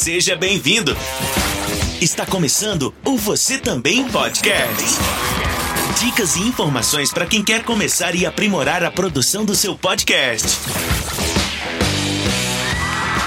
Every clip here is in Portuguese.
Seja bem-vindo. Está começando o Você Também Podcast. Dicas e informações para quem quer começar e aprimorar a produção do seu podcast.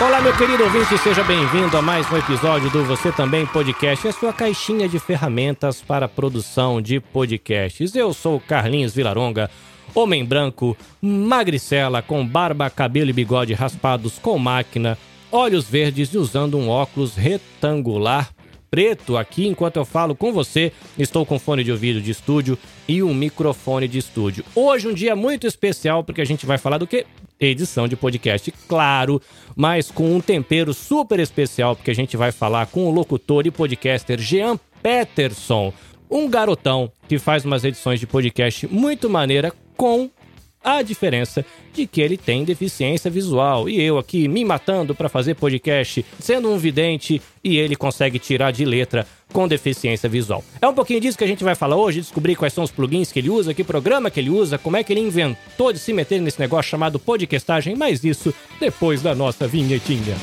Olá, meu querido ouvinte, seja bem-vindo a mais um episódio do Você Também Podcast, a sua caixinha de ferramentas para produção de podcasts. Eu sou Carlinhos Vilaronga, homem branco, magricela, com barba, cabelo e bigode raspados com máquina, olhos verdes e usando um óculos retangular preto aqui enquanto eu falo com você. Estou com fone de ouvido de estúdio e um microfone de estúdio. Hoje um dia muito especial porque a gente vai falar do que? Edição de podcast, claro, mas com um tempero super especial porque a gente vai falar com o locutor e podcaster Jean Peterson, um garotão que faz umas edições de podcast muito maneira com a diferença de que ele tem deficiência visual e eu aqui me matando para fazer podcast, sendo um vidente e ele consegue tirar de letra com deficiência visual. É um pouquinho disso que a gente vai falar hoje, descobrir quais são os plugins que ele usa, que programa que ele usa, como é que ele inventou de se meter nesse negócio chamado podcastagem, mas isso depois da nossa vinhetinha.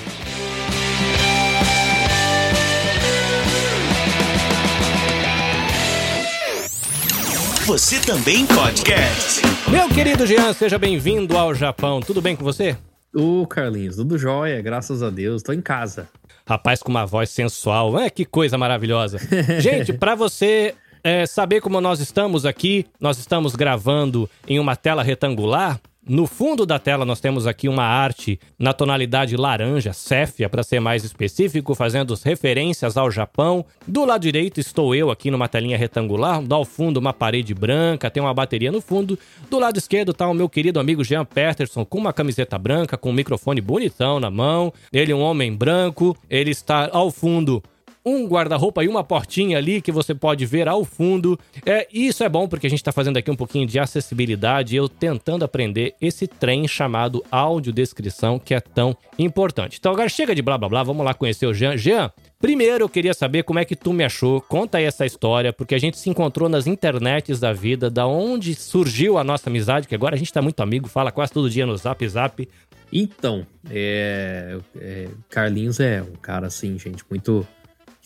Você Também Podcast. Meu querido Jean, seja bem-vindo ao Japão. Tudo bem com você? Ô, Carlinhos, tudo jóia, graças a Deus, tô em casa. Rapaz com uma voz sensual, é que coisa maravilhosa. Gente, para você é, saber como nós estamos aqui, nós estamos gravando em uma tela retangular. No fundo da tela nós temos aqui uma arte na tonalidade laranja, séfia, para ser mais específico, fazendo referências ao Japão. Do lado direito estou eu aqui numa telinha retangular, ao fundo uma parede branca, tem uma bateria no fundo. Do lado esquerdo está o meu querido amigo Jean Peterson com uma camiseta branca, com um microfone bonitão na mão. Ele é um homem branco, ele está ao fundo um guarda-roupa e uma portinha ali que você pode ver ao fundo. É, isso é bom porque a gente está fazendo aqui um pouquinho de acessibilidade, eu tentando aprender esse trem chamado audiodescrição que é tão importante. Então agora chega de blá blá blá, vamos lá conhecer o Jean. Jean, primeiro eu queria saber como é que tu me achou, conta aí essa história, porque a gente se encontrou nas internets da vida, da onde surgiu a nossa amizade, que agora a gente tá muito amigo, fala quase todo dia no Zap Zap. Então, é, é, Carlinhos é um cara assim, gente, muito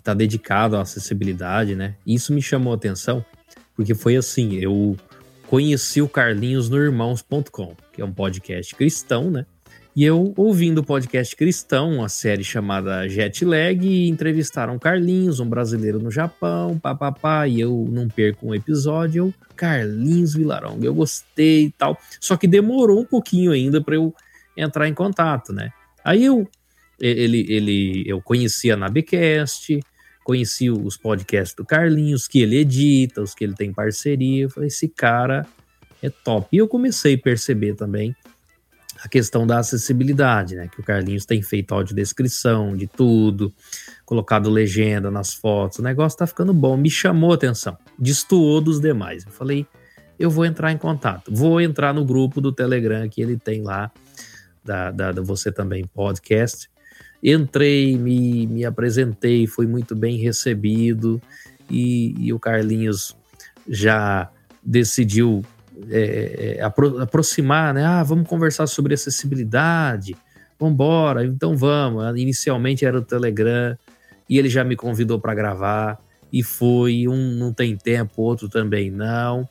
está dedicado à acessibilidade, né? Isso me chamou a atenção, porque foi assim, eu conheci o Carlinhos no irmãos.com, que é um podcast cristão, né? E eu, ouvindo o podcast cristão, uma série chamada Jet Lag, entrevistaram Carlinhos, um brasileiro no Japão, papapá, e eu não perco um episódio, eu, Carlinhos Vilaronga, eu gostei e tal. Só que demorou um pouquinho ainda para eu entrar em contato, né? Aí eu, ele, ele, eu conhecia na Nabecast, conheci os podcasts do Carlinhos, que ele edita, os que ele tem parceria. Eu falei, esse cara é top. E eu comecei a perceber também a questão da acessibilidade, né? Que o Carlinhos tem feito audiodescrição de tudo, colocado legenda nas fotos. O negócio tá ficando bom, me chamou a atenção, destoou dos demais. Eu falei, eu vou entrar em contato, vou entrar no grupo do Telegram que ele tem lá, da, da, da Você Também Podcast, Entrei, me, me apresentei, fui muito bem recebido e, e o Carlinhos já decidiu é, é, apro aproximar, né? Ah, vamos conversar sobre acessibilidade. Vamos embora, então vamos. Inicialmente era o Telegram e ele já me convidou para gravar e foi. Um não tem tempo, outro também não.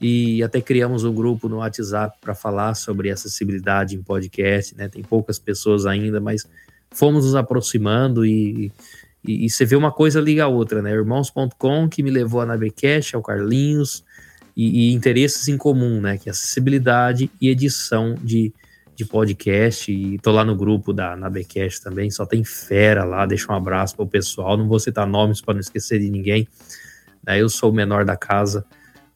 E até criamos um grupo no WhatsApp para falar sobre acessibilidade em podcast, né? Tem poucas pessoas ainda, mas fomos nos aproximando e, e, e, você vê uma coisa liga a outra, né? Irmãos.com que me levou a Nabecast, ao Carlinhos, e, e, interesses em comum, né? Que é acessibilidade e edição de, de podcast. E tô lá no grupo da Nabecast também, só tem fera lá, deixa um abraço pro pessoal. Não vou citar nomes para não esquecer de ninguém. Né? Eu sou o menor da casa,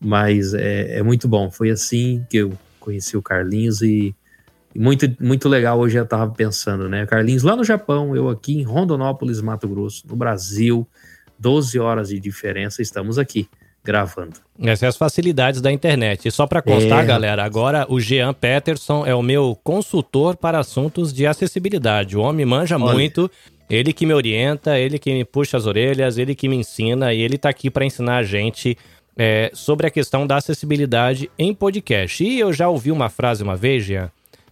mas é, é muito bom. Foi assim que eu conheci o Carlinhos e muito, muito legal hoje eu estava pensando, né? Carlinhos lá no Japão, eu aqui em Rondonópolis, Mato Grosso, no Brasil, 12 horas de diferença, estamos aqui gravando. Essas são as facilidades da internet. E só para constar, é... galera, agora o Jean Peterson é o meu consultor para assuntos de acessibilidade. O homem manja Olha. muito, ele que me orienta, ele que me puxa as orelhas, ele que me ensina e ele está aqui para ensinar a gente é, sobre a questão da acessibilidade em podcast. E eu já ouvi uma frase uma vez, Jean,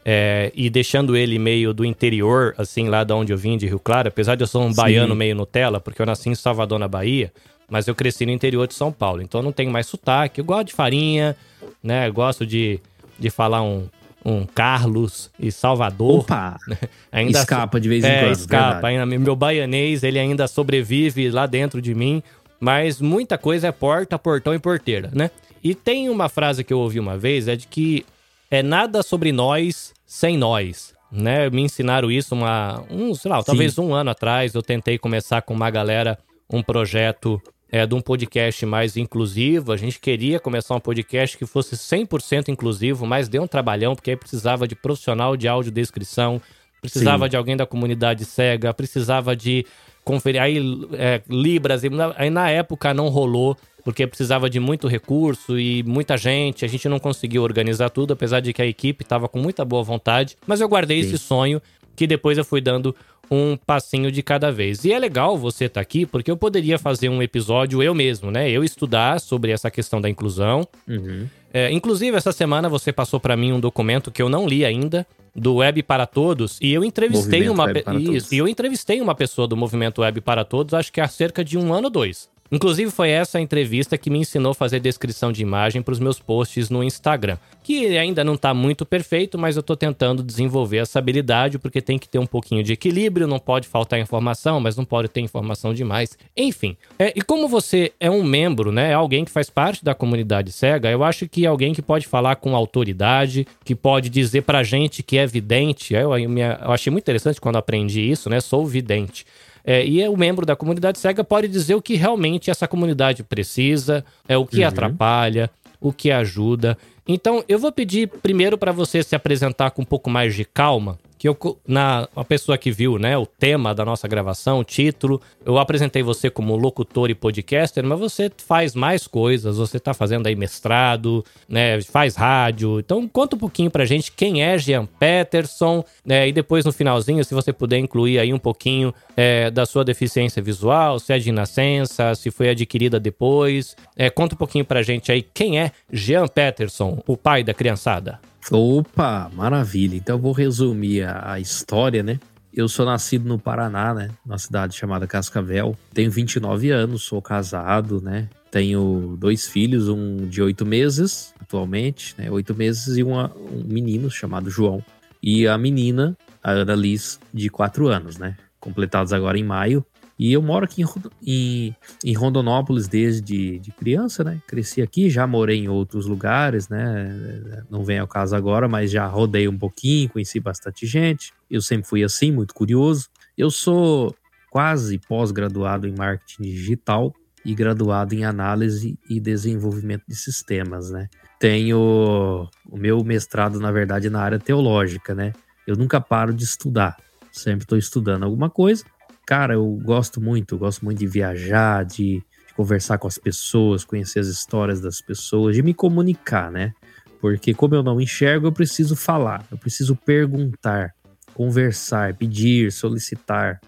é, e deixando ele meio do interior, assim, lá de onde eu vim, de Rio Claro, apesar de eu ser um Sim. baiano meio Nutella, porque eu nasci em Salvador, na Bahia, mas eu cresci no interior de São Paulo, então eu não tenho mais sotaque. Eu gosto de farinha, né? Eu gosto de, de falar um, um Carlos e Salvador. Opa! ainda escapa de vez em é, quando. Escapa. Ainda, meu baianês, ele ainda sobrevive lá dentro de mim, mas muita coisa é porta, portão e porteira, né? E tem uma frase que eu ouvi uma vez, é de que é nada sobre nós sem nós. Né? Me ensinaram isso uma, um, sei lá, Sim. talvez um ano atrás. Eu tentei começar com uma galera um projeto é, de um podcast mais inclusivo. A gente queria começar um podcast que fosse 100% inclusivo, mas deu um trabalhão, porque aí precisava de profissional de audiodescrição, precisava Sim. de alguém da comunidade cega, precisava de conferir aí é, Libras. Aí na época não rolou porque precisava de muito recurso e muita gente. A gente não conseguiu organizar tudo, apesar de que a equipe estava com muita boa vontade. Mas eu guardei Sim. esse sonho que depois eu fui dando um passinho de cada vez. E é legal você estar tá aqui, porque eu poderia fazer um episódio eu mesmo, né? Eu estudar sobre essa questão da inclusão. Uhum. É, inclusive, essa semana você passou para mim um documento que eu não li ainda, do Web para Todos, e eu entrevistei movimento uma Isso, e eu entrevistei uma pessoa do Movimento Web para Todos, acho que há cerca de um ano ou dois. Inclusive, foi essa entrevista que me ensinou a fazer descrição de imagem para os meus posts no Instagram. Que ainda não está muito perfeito, mas eu estou tentando desenvolver essa habilidade, porque tem que ter um pouquinho de equilíbrio, não pode faltar informação, mas não pode ter informação demais. Enfim. É, e como você é um membro, né? É alguém que faz parte da comunidade cega, eu acho que é alguém que pode falar com autoridade, que pode dizer pra gente que é vidente. Eu, eu, eu achei muito interessante quando aprendi isso, né? Sou vidente. É, e é o membro da comunidade cega pode dizer o que realmente essa comunidade precisa, é o que uhum. atrapalha, o que ajuda. Então, eu vou pedir primeiro para você se apresentar com um pouco mais de calma, que eu, na a pessoa que viu, né, o tema da nossa gravação, o título, eu apresentei você como locutor e podcaster, mas você faz mais coisas, você tá fazendo aí mestrado, né, faz rádio. Então, conta um pouquinho pra gente quem é Jean Peterson, né, e depois no finalzinho, se você puder incluir aí um pouquinho é, da sua deficiência visual, se é de nascença, se foi adquirida depois. É, conta um pouquinho pra gente aí quem é Jean Peterson, o pai da criançada. Opa, maravilha. Então eu vou resumir a, a, história, né? Eu sou nascido no Paraná, né? Numa cidade chamada Cascavel. Tenho 29 anos, sou casado, né? Tenho dois filhos, um de oito meses, atualmente, né? Oito meses, e uma, um menino chamado João. E a menina, a Ana Liz, de quatro anos, né? Completados agora em maio. E eu moro aqui em, em, Rondonópolis desde de criança, né? Cresci aqui, já morei em outros lugares, né? Não vem ao caso agora, mas já rodei um pouquinho, conheci bastante gente. Eu sempre fui assim, muito curioso. Eu sou quase pós-graduado em marketing digital e graduado em análise e desenvolvimento de sistemas, né? Tenho o meu mestrado, na verdade, na área teológica, né? Eu nunca paro de estudar. Sempre estou estudando alguma coisa cara, eu gosto muito, eu gosto muito de viajar, de, de, conversar com as pessoas, conhecer as histórias das pessoas, de me comunicar, né? Porque como eu não enxergo, eu preciso falar, eu preciso perguntar, conversar, pedir, solicitar,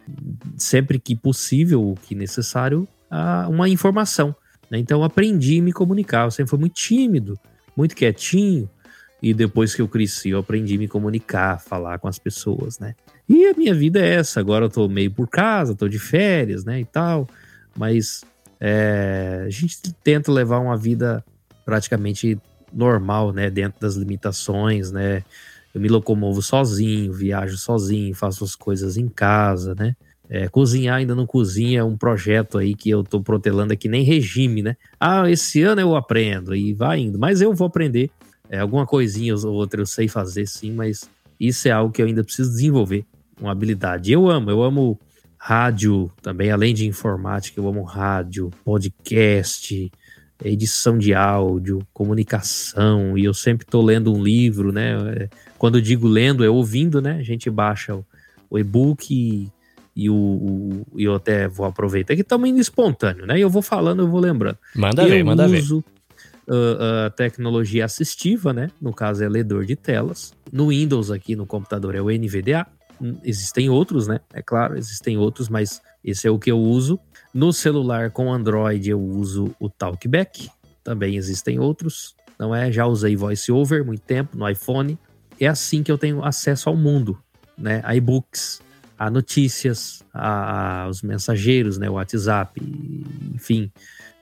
sempre que possível, o que necessário, uma informação. Né? Então aprendi a me comunicar, eu sempre fui muito tímido, muito quietinho, e depois que eu cresci, eu aprendi a me comunicar, falar com as pessoas, né? E a minha vida é essa. Agora eu tô meio por casa, tô de férias, né, e tal. Mas é, a gente tenta levar uma vida praticamente normal, né, dentro das limitações, né. Eu me locomovo sozinho, viajo sozinho, faço as coisas em casa, né. É, cozinhar ainda não cozinha, é um projeto aí que eu tô protelando aqui, nem regime, né? Ah, esse ano eu aprendo e vai indo, mas eu vou aprender. É, alguma coisinha ou outra eu sei fazer sim, mas isso é algo que eu ainda preciso desenvolver uma habilidade. Eu amo, eu amo rádio também, além de informática, eu amo rádio, podcast, edição de áudio, comunicação, e eu sempre estou lendo um livro, né? Quando eu digo lendo, é ouvindo, né? A gente baixa o, o e-book e, e o, o, eu até vou aproveitar que estamos indo espontâneo, né? E eu vou falando, eu vou lembrando. Manda eu ver, manda uso, ver. Uh, a tecnologia assistiva, né? No caso é ledor de telas. No Windows aqui no computador é o NVDA. Existem outros, né? É claro, existem outros, mas esse é o que eu uso. No celular com Android eu uso o Talkback. Também existem outros, não é? Já usei VoiceOver muito tempo no iPhone. é assim que eu tenho acesso ao mundo, né? A e-books, a notícias, a, a, os mensageiros, né? O WhatsApp, enfim,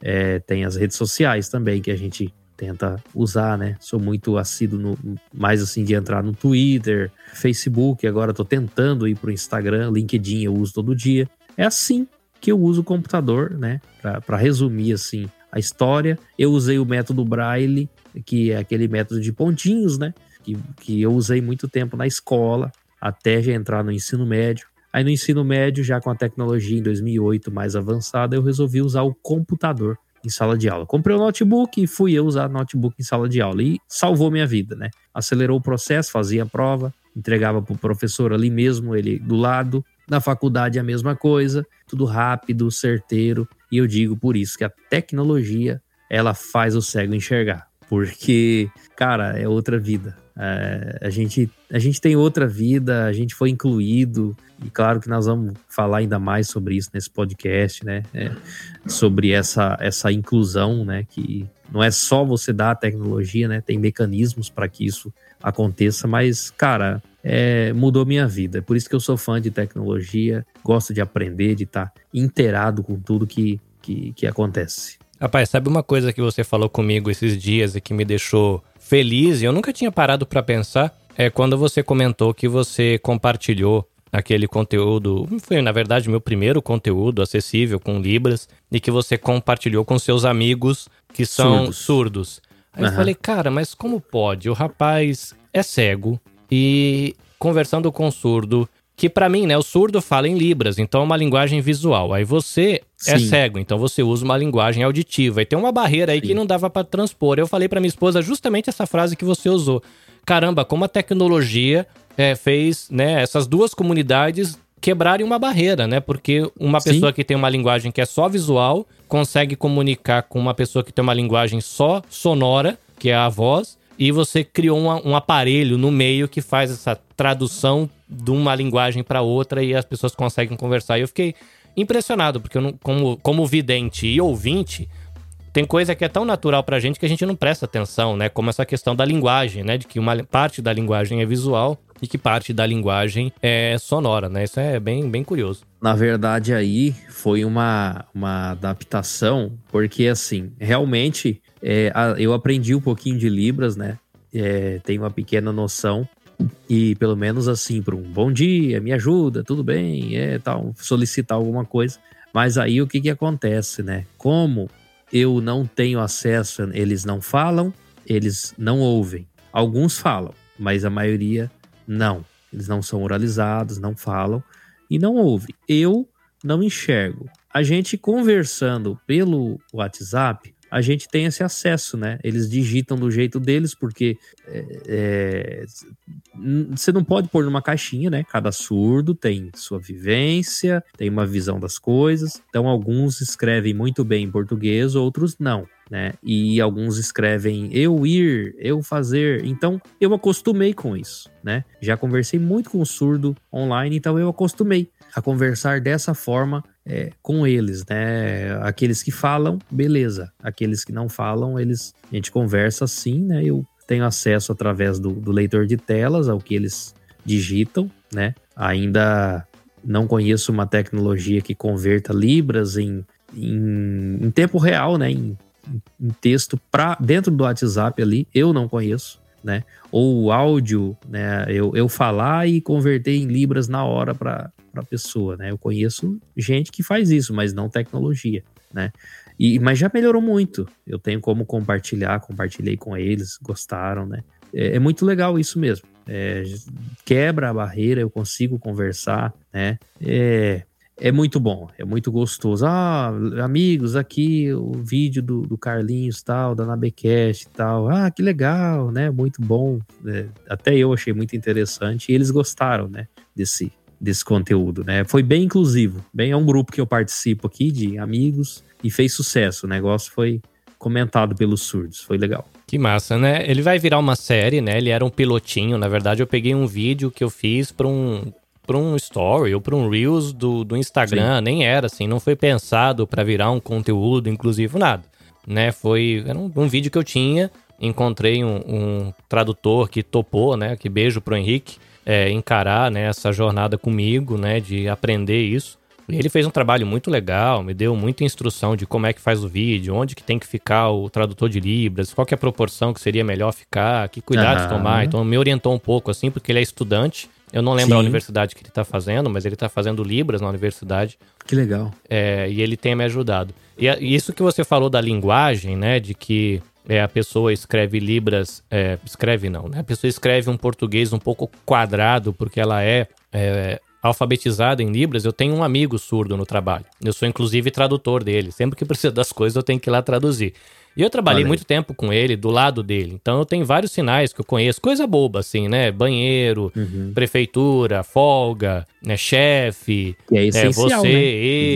é, tem as redes sociais também que a gente tenta usar, né? Sou muito assíduo no, mais assim de entrar no Twitter, Facebook, agora tô tentando ir pro Instagram, LinkedIn eu uso todo dia. É assim que eu uso o computador, né? Para resumir assim a história, eu usei o método Braille, que é aquele método de pontinhos, né? Que, que eu usei muito tempo na escola, até já entrar no ensino médio. Aí no ensino médio, já com a tecnologia em 2008 mais avançada, eu resolvi usar o computador em sala de aula. Comprei o um notebook e fui eu usar notebook em sala de aula e salvou minha vida, né? Acelerou o processo, fazia a prova, entregava para o professor ali mesmo, ele do lado. Na faculdade a mesma coisa, tudo rápido, certeiro. E eu digo por isso que a tecnologia ela faz o cego enxergar, porque cara é outra vida. É, a, gente, a gente tem outra vida, a gente foi incluído, e claro que nós vamos falar ainda mais sobre isso nesse podcast, né? É, sobre essa, essa inclusão, né? Que não é só você dar a tecnologia, né? Tem mecanismos para que isso aconteça, mas, cara, é, mudou minha vida. Por isso que eu sou fã de tecnologia, gosto de aprender, de estar tá inteirado com tudo que, que, que acontece. Rapaz, sabe uma coisa que você falou comigo esses dias e que me deixou feliz, e eu nunca tinha parado para pensar, é quando você comentou que você compartilhou aquele conteúdo, foi na verdade meu primeiro conteúdo acessível com Libras, e que você compartilhou com seus amigos que são surdos. surdos. Aí uhum. eu falei, cara, mas como pode? O rapaz é cego e conversando com surdo, que para mim, né, o surdo fala em libras, então é uma linguagem visual. Aí você é Sim. é cego, então você usa uma linguagem auditiva. E tem uma barreira aí Sim. que não dava para transpor. Eu falei para minha esposa justamente essa frase que você usou. Caramba, como a tecnologia é, fez, né, essas duas comunidades quebrarem uma barreira, né? Porque uma Sim. pessoa que tem uma linguagem que é só visual consegue comunicar com uma pessoa que tem uma linguagem só sonora, que é a voz, e você criou um, um aparelho no meio que faz essa tradução de uma linguagem para outra e as pessoas conseguem conversar. E eu fiquei impressionado, porque não, como, como vidente e ouvinte, tem coisa que é tão natural pra gente que a gente não presta atenção, né? Como essa questão da linguagem, né? De que uma parte da linguagem é visual e que parte da linguagem é sonora, né? Isso é bem, bem curioso. Na verdade, aí foi uma, uma adaptação, porque assim, realmente é, eu aprendi um pouquinho de Libras, né? É, tenho uma pequena noção. E pelo menos assim, para um bom dia, me ajuda, tudo bem, é tal, solicitar alguma coisa. Mas aí o que, que acontece, né? Como eu não tenho acesso, eles não falam, eles não ouvem. Alguns falam, mas a maioria não. Eles não são oralizados, não falam e não ouvem. Eu não enxergo. A gente conversando pelo WhatsApp, a gente tem esse acesso, né? Eles digitam do jeito deles, porque é, é, você não pode pôr numa caixinha, né? Cada surdo tem sua vivência, tem uma visão das coisas. Então, alguns escrevem muito bem em português, outros não. Né? E alguns escrevem eu ir, eu fazer. Então eu acostumei com isso, né? Já conversei muito com surdo online, então eu acostumei a conversar dessa forma é, com eles, né? Aqueles que falam, beleza. Aqueles que não falam, eles a gente conversa assim, né? Eu tenho acesso através do, do leitor de telas ao que eles digitam, né? Ainda não conheço uma tecnologia que converta libras em, em, em tempo real, né? Em, em texto para dentro do WhatsApp ali, eu não conheço, né? Ou o áudio, né? Eu, eu falar e converter em libras na hora para para a pessoa, né? Eu conheço gente que faz isso, mas não tecnologia, né? E, mas já melhorou muito. Eu tenho como compartilhar, compartilhei com eles, gostaram, né? É, é muito legal isso mesmo. É, quebra a barreira, eu consigo conversar, né? É, é muito bom, é muito gostoso. Ah, amigos, aqui o vídeo do, do Carlinhos tal, da Nabecast e tal. Ah, que legal, né? Muito bom. É, até eu achei muito interessante e eles gostaram, né? Desse, desse conteúdo, né? Foi bem inclusivo, bem é um grupo que eu participo aqui de amigos e fez sucesso. O negócio foi comentado pelos surdos, foi legal. Que massa, né? Ele vai virar uma série, né? Ele era um pilotinho, na verdade eu peguei um vídeo que eu fiz para um para um story ou para um reels do, do Instagram, Sim. nem era assim, não foi pensado para virar um conteúdo inclusivo nada, né? Foi era um, um vídeo que eu tinha encontrei um, um tradutor que topou, né? Que beijo pro Henrique, é, encarar né, essa jornada comigo, né? De aprender isso. E ele fez um trabalho muito legal, me deu muita instrução de como é que faz o vídeo, onde que tem que ficar o tradutor de Libras, qual que é a proporção que seria melhor ficar, que cuidados uhum. tomar. Então me orientou um pouco assim, porque ele é estudante. Eu não lembro Sim. a universidade que ele está fazendo, mas ele está fazendo Libras na universidade. Que legal. É, e ele tem me ajudado. E isso que você falou da linguagem, né? De que é, a pessoa escreve Libras. É, escreve não, né? A pessoa escreve um português um pouco quadrado, porque ela é, é alfabetizada em Libras, eu tenho um amigo surdo no trabalho. Eu sou inclusive tradutor dele. Sempre que precisa das coisas, eu tenho que ir lá traduzir. E eu trabalhei muito tempo com ele, do lado dele. Então eu tenho vários sinais que eu conheço. Coisa boba, assim, né? Banheiro, uhum. prefeitura, folga, né? chefe, é, é você, né?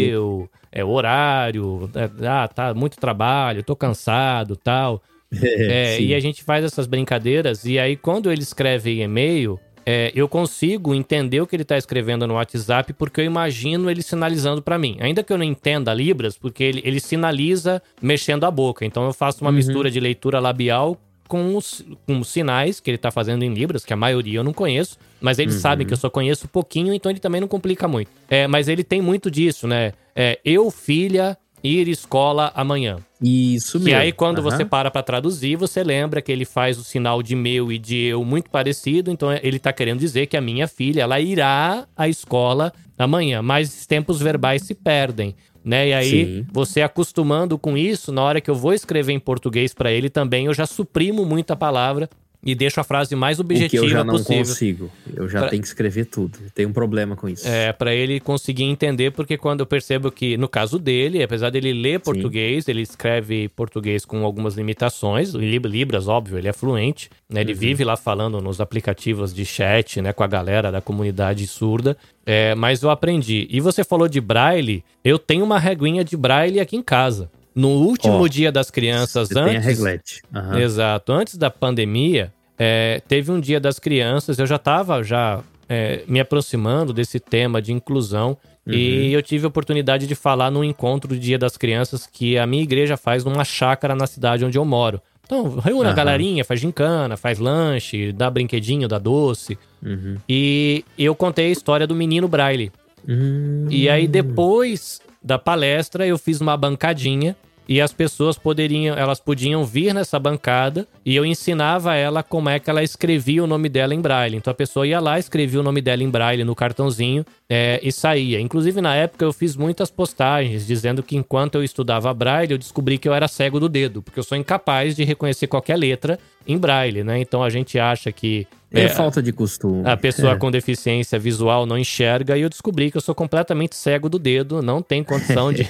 eu, é horário, é, ah, tá muito trabalho, tô cansado tal. É, é, e a gente faz essas brincadeiras, e aí quando ele escreve e-mail, é, eu consigo entender o que ele está escrevendo no WhatsApp porque eu imagino ele sinalizando para mim. Ainda que eu não entenda Libras, porque ele, ele sinaliza mexendo a boca. Então eu faço uma uhum. mistura de leitura labial com os, com os sinais que ele está fazendo em Libras, que a maioria eu não conheço, mas eles uhum. sabem que eu só conheço pouquinho, então ele também não complica muito. É, mas ele tem muito disso, né? É, eu, filha, ir escola amanhã. Isso mesmo. E aí, quando uhum. você para para traduzir, você lembra que ele faz o sinal de meu e de eu muito parecido. Então, ele tá querendo dizer que a minha filha, ela irá à escola amanhã. Mas os tempos verbais se perdem. Né? E aí, Sim. você acostumando com isso, na hora que eu vou escrever em português para ele também, eu já suprimo muito a palavra e deixo a frase mais objetiva possível. que eu já não possível. consigo. Eu já pra... tenho que escrever tudo. Tenho um problema com isso. É, para ele conseguir entender, porque quando eu percebo que, no caso dele, apesar dele ler português, Sim. ele escreve português com algumas limitações, Libras, óbvio, ele é fluente, né? Ele uhum. vive lá falando nos aplicativos de chat, né, com a galera da comunidade surda. É, mas eu aprendi. E você falou de braille, eu tenho uma reguinha de braille aqui em casa. No último oh, dia das crianças, antes. Tem a reglete. Uhum. Exato. Antes da pandemia, é, teve um dia das crianças, eu já estava já é, me aproximando desse tema de inclusão. Uhum. E eu tive a oportunidade de falar num encontro do Dia das Crianças que a minha igreja faz numa chácara na cidade onde eu moro. Então, reúne uhum. a galerinha, faz gincana, faz lanche, dá brinquedinho, dá doce. Uhum. E eu contei a história do menino Braille. Hum. E aí, depois da palestra, eu fiz uma bancadinha e as pessoas poderiam, elas podiam vir nessa bancada e eu ensinava ela como é que ela escrevia o nome dela em braille. Então a pessoa ia lá, escrevia o nome dela em braille no cartãozinho é, e saía. Inclusive na época eu fiz muitas postagens dizendo que enquanto eu estudava braille eu descobri que eu era cego do dedo, porque eu sou incapaz de reconhecer qualquer letra em braille, né? Então a gente acha que é, é, falta de costume. A pessoa é. com deficiência visual não enxerga e eu descobri que eu sou completamente cego do dedo, não tem condição de,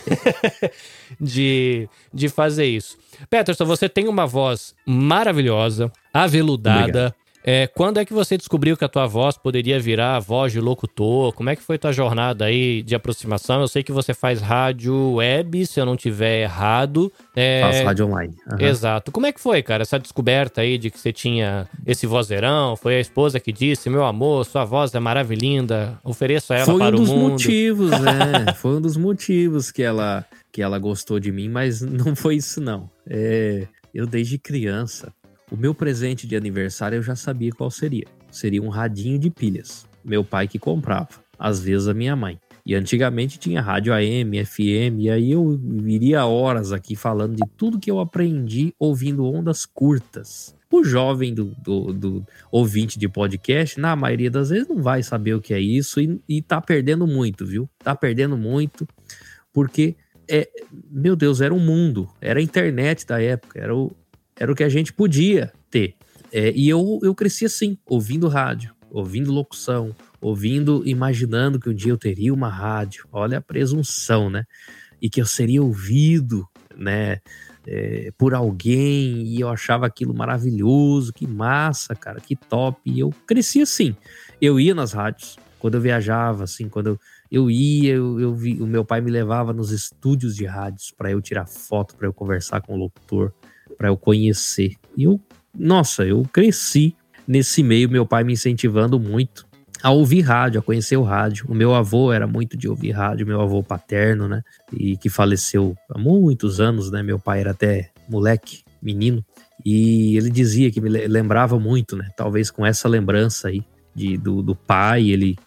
de, de fazer isso. Peterson, você tem uma voz maravilhosa, aveludada. Obrigado. É, quando é que você descobriu que a tua voz poderia virar a voz de locutor? Como é que foi tua jornada aí de aproximação? Eu sei que você faz rádio web, se eu não tiver errado. É... Faço rádio online. Uhum. Exato. Como é que foi, cara, essa descoberta aí de que você tinha esse vozeirão? Foi a esposa que disse, meu amor, sua voz é maravilhosa, ofereça ela foi para um o mundo. Foi um dos motivos, né? foi um dos motivos que ela, que ela gostou de mim, mas não foi isso não. É, eu desde criança o meu presente de aniversário eu já sabia qual seria. Seria um radinho de pilhas. Meu pai que comprava, às vezes a minha mãe. E antigamente tinha rádio AM, FM, e aí eu viria horas aqui falando de tudo que eu aprendi ouvindo ondas curtas. O jovem do, do, do, ouvinte de podcast, na maioria das vezes, não vai saber o que é isso e, e tá perdendo muito, viu? Tá perdendo muito, porque, é, meu Deus, era um mundo, era a internet da época, era o, era o que a gente podia ter. É, e eu, eu cresci assim, ouvindo rádio, ouvindo locução, ouvindo, imaginando que um dia eu teria uma rádio. Olha a presunção, né? E que eu seria ouvido, né? É, por alguém e eu achava aquilo maravilhoso, que massa, cara, que top. E eu cresci assim. Eu ia nas rádios, quando eu viajava, assim, quando eu, eu ia, eu, eu vi, o meu pai me levava nos estúdios de rádios para eu tirar foto, para eu conversar com o locutor para eu conhecer. E eu, nossa, eu cresci nesse meio, meu pai me incentivando muito a ouvir rádio, a conhecer o rádio. O meu avô era muito de ouvir rádio, meu avô paterno, né? E que faleceu há muitos anos, né? Meu pai era até moleque, menino. E ele dizia que me lembrava muito, né? Talvez com essa lembrança aí de, do, do pai, ele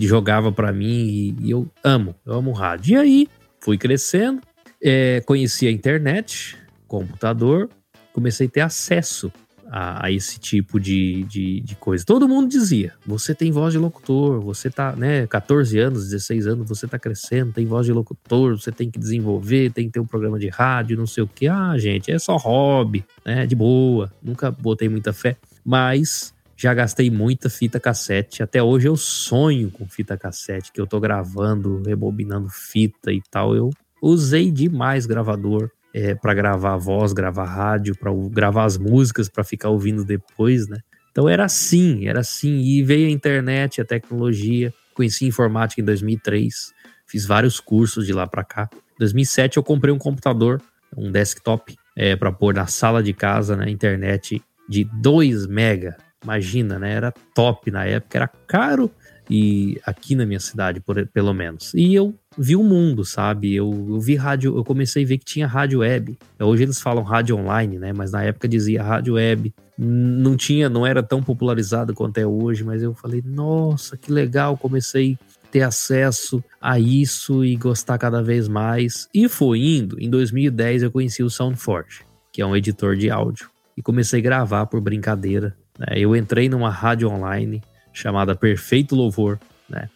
jogava para mim e, e, eu amo, eu amo rádio. E aí fui crescendo, é, conheci a internet, computador, comecei a ter acesso a, a esse tipo de, de, de, coisa. Todo mundo dizia: você tem voz de locutor, você tá, né, 14 anos, 16 anos, você tá crescendo, tem voz de locutor, você tem que desenvolver, tem que ter um programa de rádio, não sei o que. Ah, gente, é só hobby, né, de boa. Nunca botei muita fé, mas já gastei muita fita cassete. Até hoje eu sonho com fita cassete, que eu tô gravando, rebobinando fita e tal. Eu usei demais gravador é, para gravar voz, gravar rádio, para gravar as músicas para ficar ouvindo depois, né? Então era assim, era assim. E veio a internet, a tecnologia. Conheci informática em 2003, fiz vários cursos de lá para cá. Em 2007 eu comprei um computador, um desktop, é, para pôr na sala de casa, na né? internet de 2 mega. Imagina, né? Era top na época, era caro e aqui na minha cidade, por, pelo menos. E eu vi o mundo, sabe? Eu, eu, vi rádio, eu comecei a ver que tinha rádio web. Hoje eles falam rádio online, né? Mas na época dizia rádio web. Não tinha, não era tão popularizado quanto é hoje, mas eu falei, nossa, que legal, comecei a ter acesso a isso e gostar cada vez mais. E foi indo. Em 2010 eu conheci o SoundForge, que é um editor de áudio, e comecei a gravar por brincadeira. Né? Eu entrei numa rádio online chamada Perfeito Louvor, né?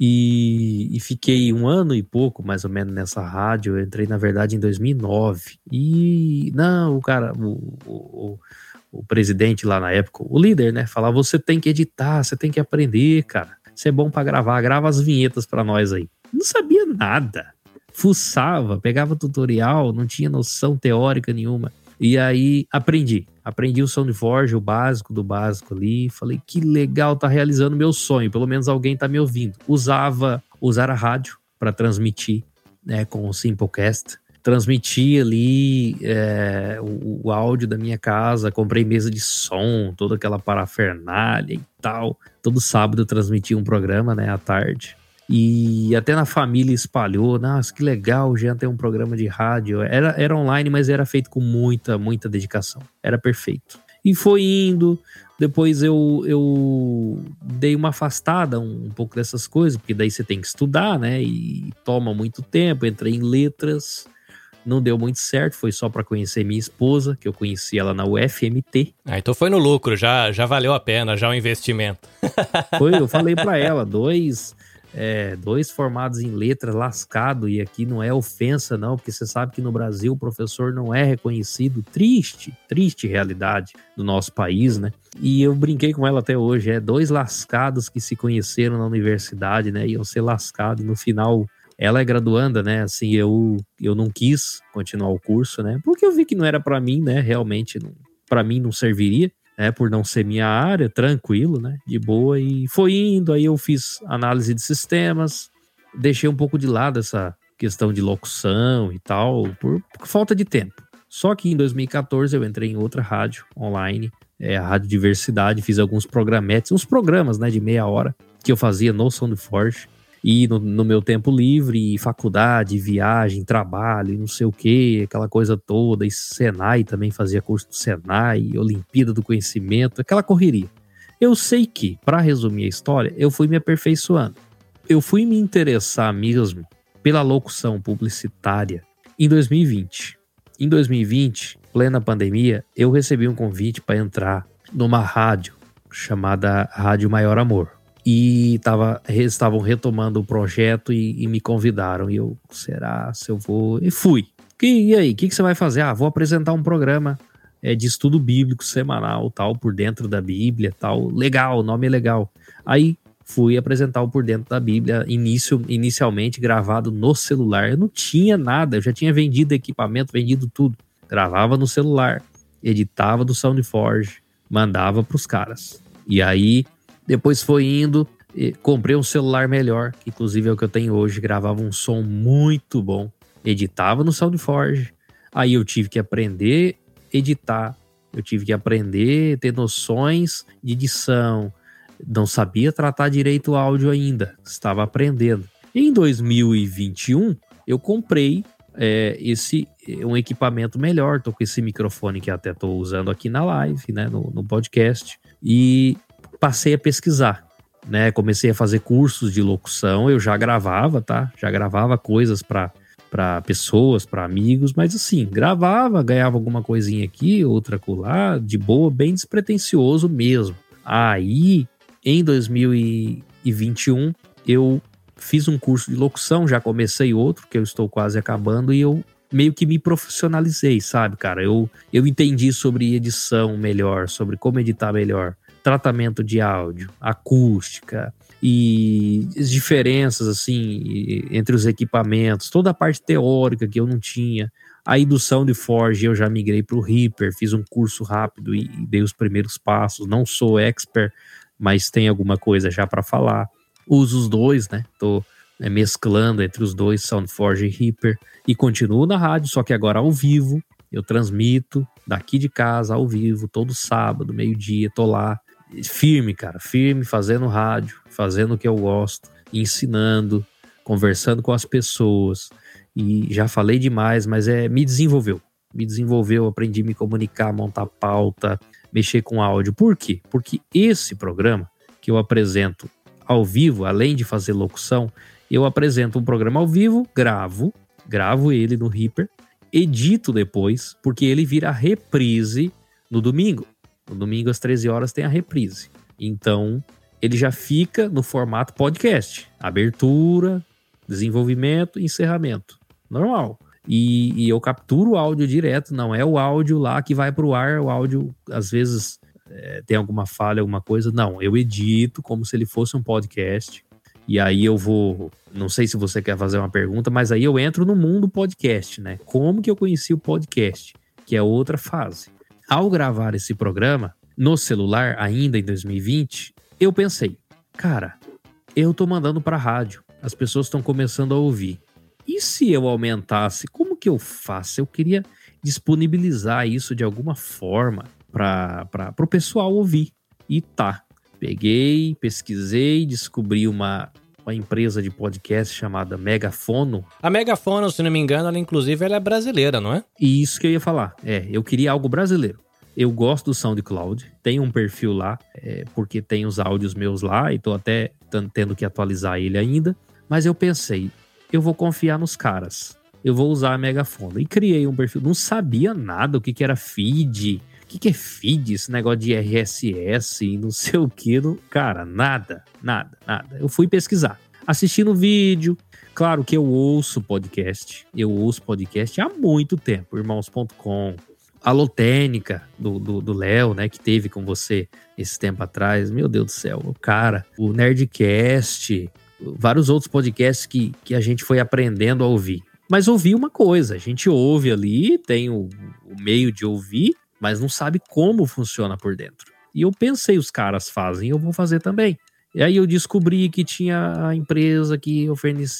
E, e, fiquei um ano e pouco, mais ou menos, nessa rádio. Eu entrei, na verdade, em 2009. E, não, o cara, o, o, o presidente lá na época, o líder, né? Falava: você tem que editar, você tem que aprender, cara. Você é bom para gravar, grava as vinhetas para nós aí. Não sabia nada. Fuçava, pegava tutorial, não tinha noção teórica nenhuma. E aí aprendi. Aprendi o SoundForge, o básico do básico ali. Falei, que legal, tá realizando meu sonho. Pelo menos alguém tá me ouvindo. Usava, usar a rádio para transmitir né, com o Simplecast. Transmiti ali é, o, o, áudio da minha casa, comprei mesa de som, toda aquela parafernália e tal. Todo sábado eu transmitia um programa, né, à tarde. E até na família espalhou, nossa, que legal, o Jean tem um programa de rádio. Era, era online, mas era feito com muita, muita dedicação. Era perfeito. E foi indo, depois eu, eu dei uma afastada um, um pouco dessas coisas, porque daí você tem que estudar, né? E toma muito tempo. Entrei em letras, não deu muito certo, foi só para conhecer minha esposa, que eu conheci ela na UFMT. Ah, então foi no lucro, já, já valeu a pena, já o investimento. Foi, eu falei para ela, dois é, dois formados em letras lascado, e aqui não é ofensa, não, porque você sabe que no Brasil o professor não é reconhecido. Triste, triste realidade do nosso país, né? E eu brinquei com ela até hoje, é dois lascados que se conheceram na universidade, né? Iam ser lascados. No final, ela é graduanda, né? Assim, eu, eu não quis continuar o curso, né? Porque eu vi que não era para mim, né? Realmente, para mim não serviria né, por não ser minha área, tranquilo, né, de boa, e foi indo, aí eu fiz análise de sistemas, deixei um pouco de lado essa questão de locução e tal, por, falta de tempo. Só que em 2014 eu entrei em outra rádio online, é, a Rádio Diversidade, fiz alguns programetes, uns programas, né, de meia hora, que eu fazia no Soundforge, e no, no, meu tempo livre, faculdade, viagem, trabalho, não sei o que, aquela coisa toda, e Senai também fazia curso do Senai, Olimpíada do Conhecimento, aquela correria. Eu sei que, para resumir a história, eu fui me aperfeiçoando. Eu fui me interessar mesmo pela locução publicitária em 2020. Em 2020, plena pandemia, eu recebi um convite para entrar numa rádio chamada Rádio Maior Amor e tava, estavam retomando o projeto e, e, me convidaram. E eu, será se eu vou? E fui. E, e aí, o que, que, você vai fazer? Ah, vou apresentar um programa é, de estudo bíblico semanal, tal, por dentro da Bíblia, tal. Legal, o nome é legal. Aí fui apresentar o por dentro da Bíblia, início, inicialmente gravado no celular. Eu não tinha nada, eu já tinha vendido equipamento, vendido tudo. Gravava no celular, editava do SoundForge, mandava para os caras. E aí depois foi indo, comprei um celular melhor, que inclusive é o que eu tenho hoje, gravava um som muito bom, editava no SoundForge. Aí eu tive que aprender editar, eu tive que aprender ter noções de edição. Não sabia tratar direito o áudio ainda, estava aprendendo. Em 2021, eu comprei é, esse um equipamento melhor. Tô com esse microfone que até tô usando aqui na live, né, no, no podcast, e passei a pesquisar. Né, comecei a fazer cursos de locução, eu já gravava, tá? Já gravava coisas para para pessoas, para amigos, mas assim, gravava, ganhava alguma coisinha aqui, outra colar, de boa, bem despretensioso mesmo. Aí, em 2021, eu fiz um curso de locução, já comecei outro, que eu estou quase acabando, e eu meio que me profissionalizei, sabe, cara? Eu, eu entendi sobre edição melhor, sobre como editar melhor, tratamento de áudio, acústica, e as diferenças assim entre os equipamentos, toda a parte teórica que eu não tinha. A indução de Forge eu já migrei para o Reaper, fiz um curso rápido e, dei os primeiros passos. Não sou expert, mas tem alguma coisa já para falar. Uso os dois, né? Tô né, mesclando entre os dois, SoundForge e Reaper, e continuo na rádio, só que agora ao vivo. Eu transmito daqui de casa ao vivo, todo sábado, meio-dia, tô lá firme, cara, firme, fazendo rádio, fazendo o que eu gosto, ensinando, conversando com as pessoas. E já falei demais, mas é me desenvolveu. Me desenvolveu, aprendi a me comunicar, montar pauta, mexer com áudio. Por quê? Porque esse programa que eu apresento ao vivo, além de fazer locução, eu apresento um programa ao vivo, gravo, gravo ele no Reaper, edito depois, porque ele vira reprise no domingo. No domingo às 13 horas tem a reprise. Então, ele já fica no formato podcast. Abertura, desenvolvimento, encerramento. Normal. E, e eu capturo o áudio direto, não é o áudio lá que vai para o ar, o áudio às vezes é, tem alguma falha, alguma coisa. Não, eu edito como se ele fosse um podcast. E aí eu vou. Não sei se você quer fazer uma pergunta, mas aí eu entro no mundo podcast, né? Como que eu conheci o podcast? Que é outra fase ao gravar esse programa no celular, ainda em 2020, eu pensei, cara, eu tô mandando para rádio, as pessoas estão começando a ouvir. E se eu aumentasse, como que eu faço? Eu queria disponibilizar isso de alguma forma para o pessoal ouvir. E tá. Peguei, pesquisei, descobri uma, uma empresa de podcast chamada Megafono. A Megafono, se não me engano, ela inclusive ela é brasileira, não é? E isso que eu ia falar. É, eu queria algo brasileiro. Eu gosto do SoundCloud, tenho um perfil lá, é, porque tem os áudios meus lá e tô até tendo que atualizar ele ainda. Mas eu pensei, eu vou confiar nos caras. Eu vou usar a Megafono. E criei um perfil. Não sabia nada o que, que era feed. O que, que é feed? Esse negócio de RSS e não sei o que. Não... Cara, nada, nada, nada. Eu fui pesquisar. Assistindo vídeo. Claro que eu ouço podcast. Eu ouço podcast há muito tempo. Irmãos.com, alotênica do Léo, né, que teve com você esse tempo atrás. Meu Deus do céu, o cara, o Nerdcast, vários outros podcasts que, que a gente foi aprendendo a ouvir. Mas ouvir uma coisa, a gente ouve ali, tem o, o meio de ouvir, mas não sabe como funciona por dentro. E eu pensei, os caras fazem, eu vou fazer também. E aí eu descobri que tinha a empresa que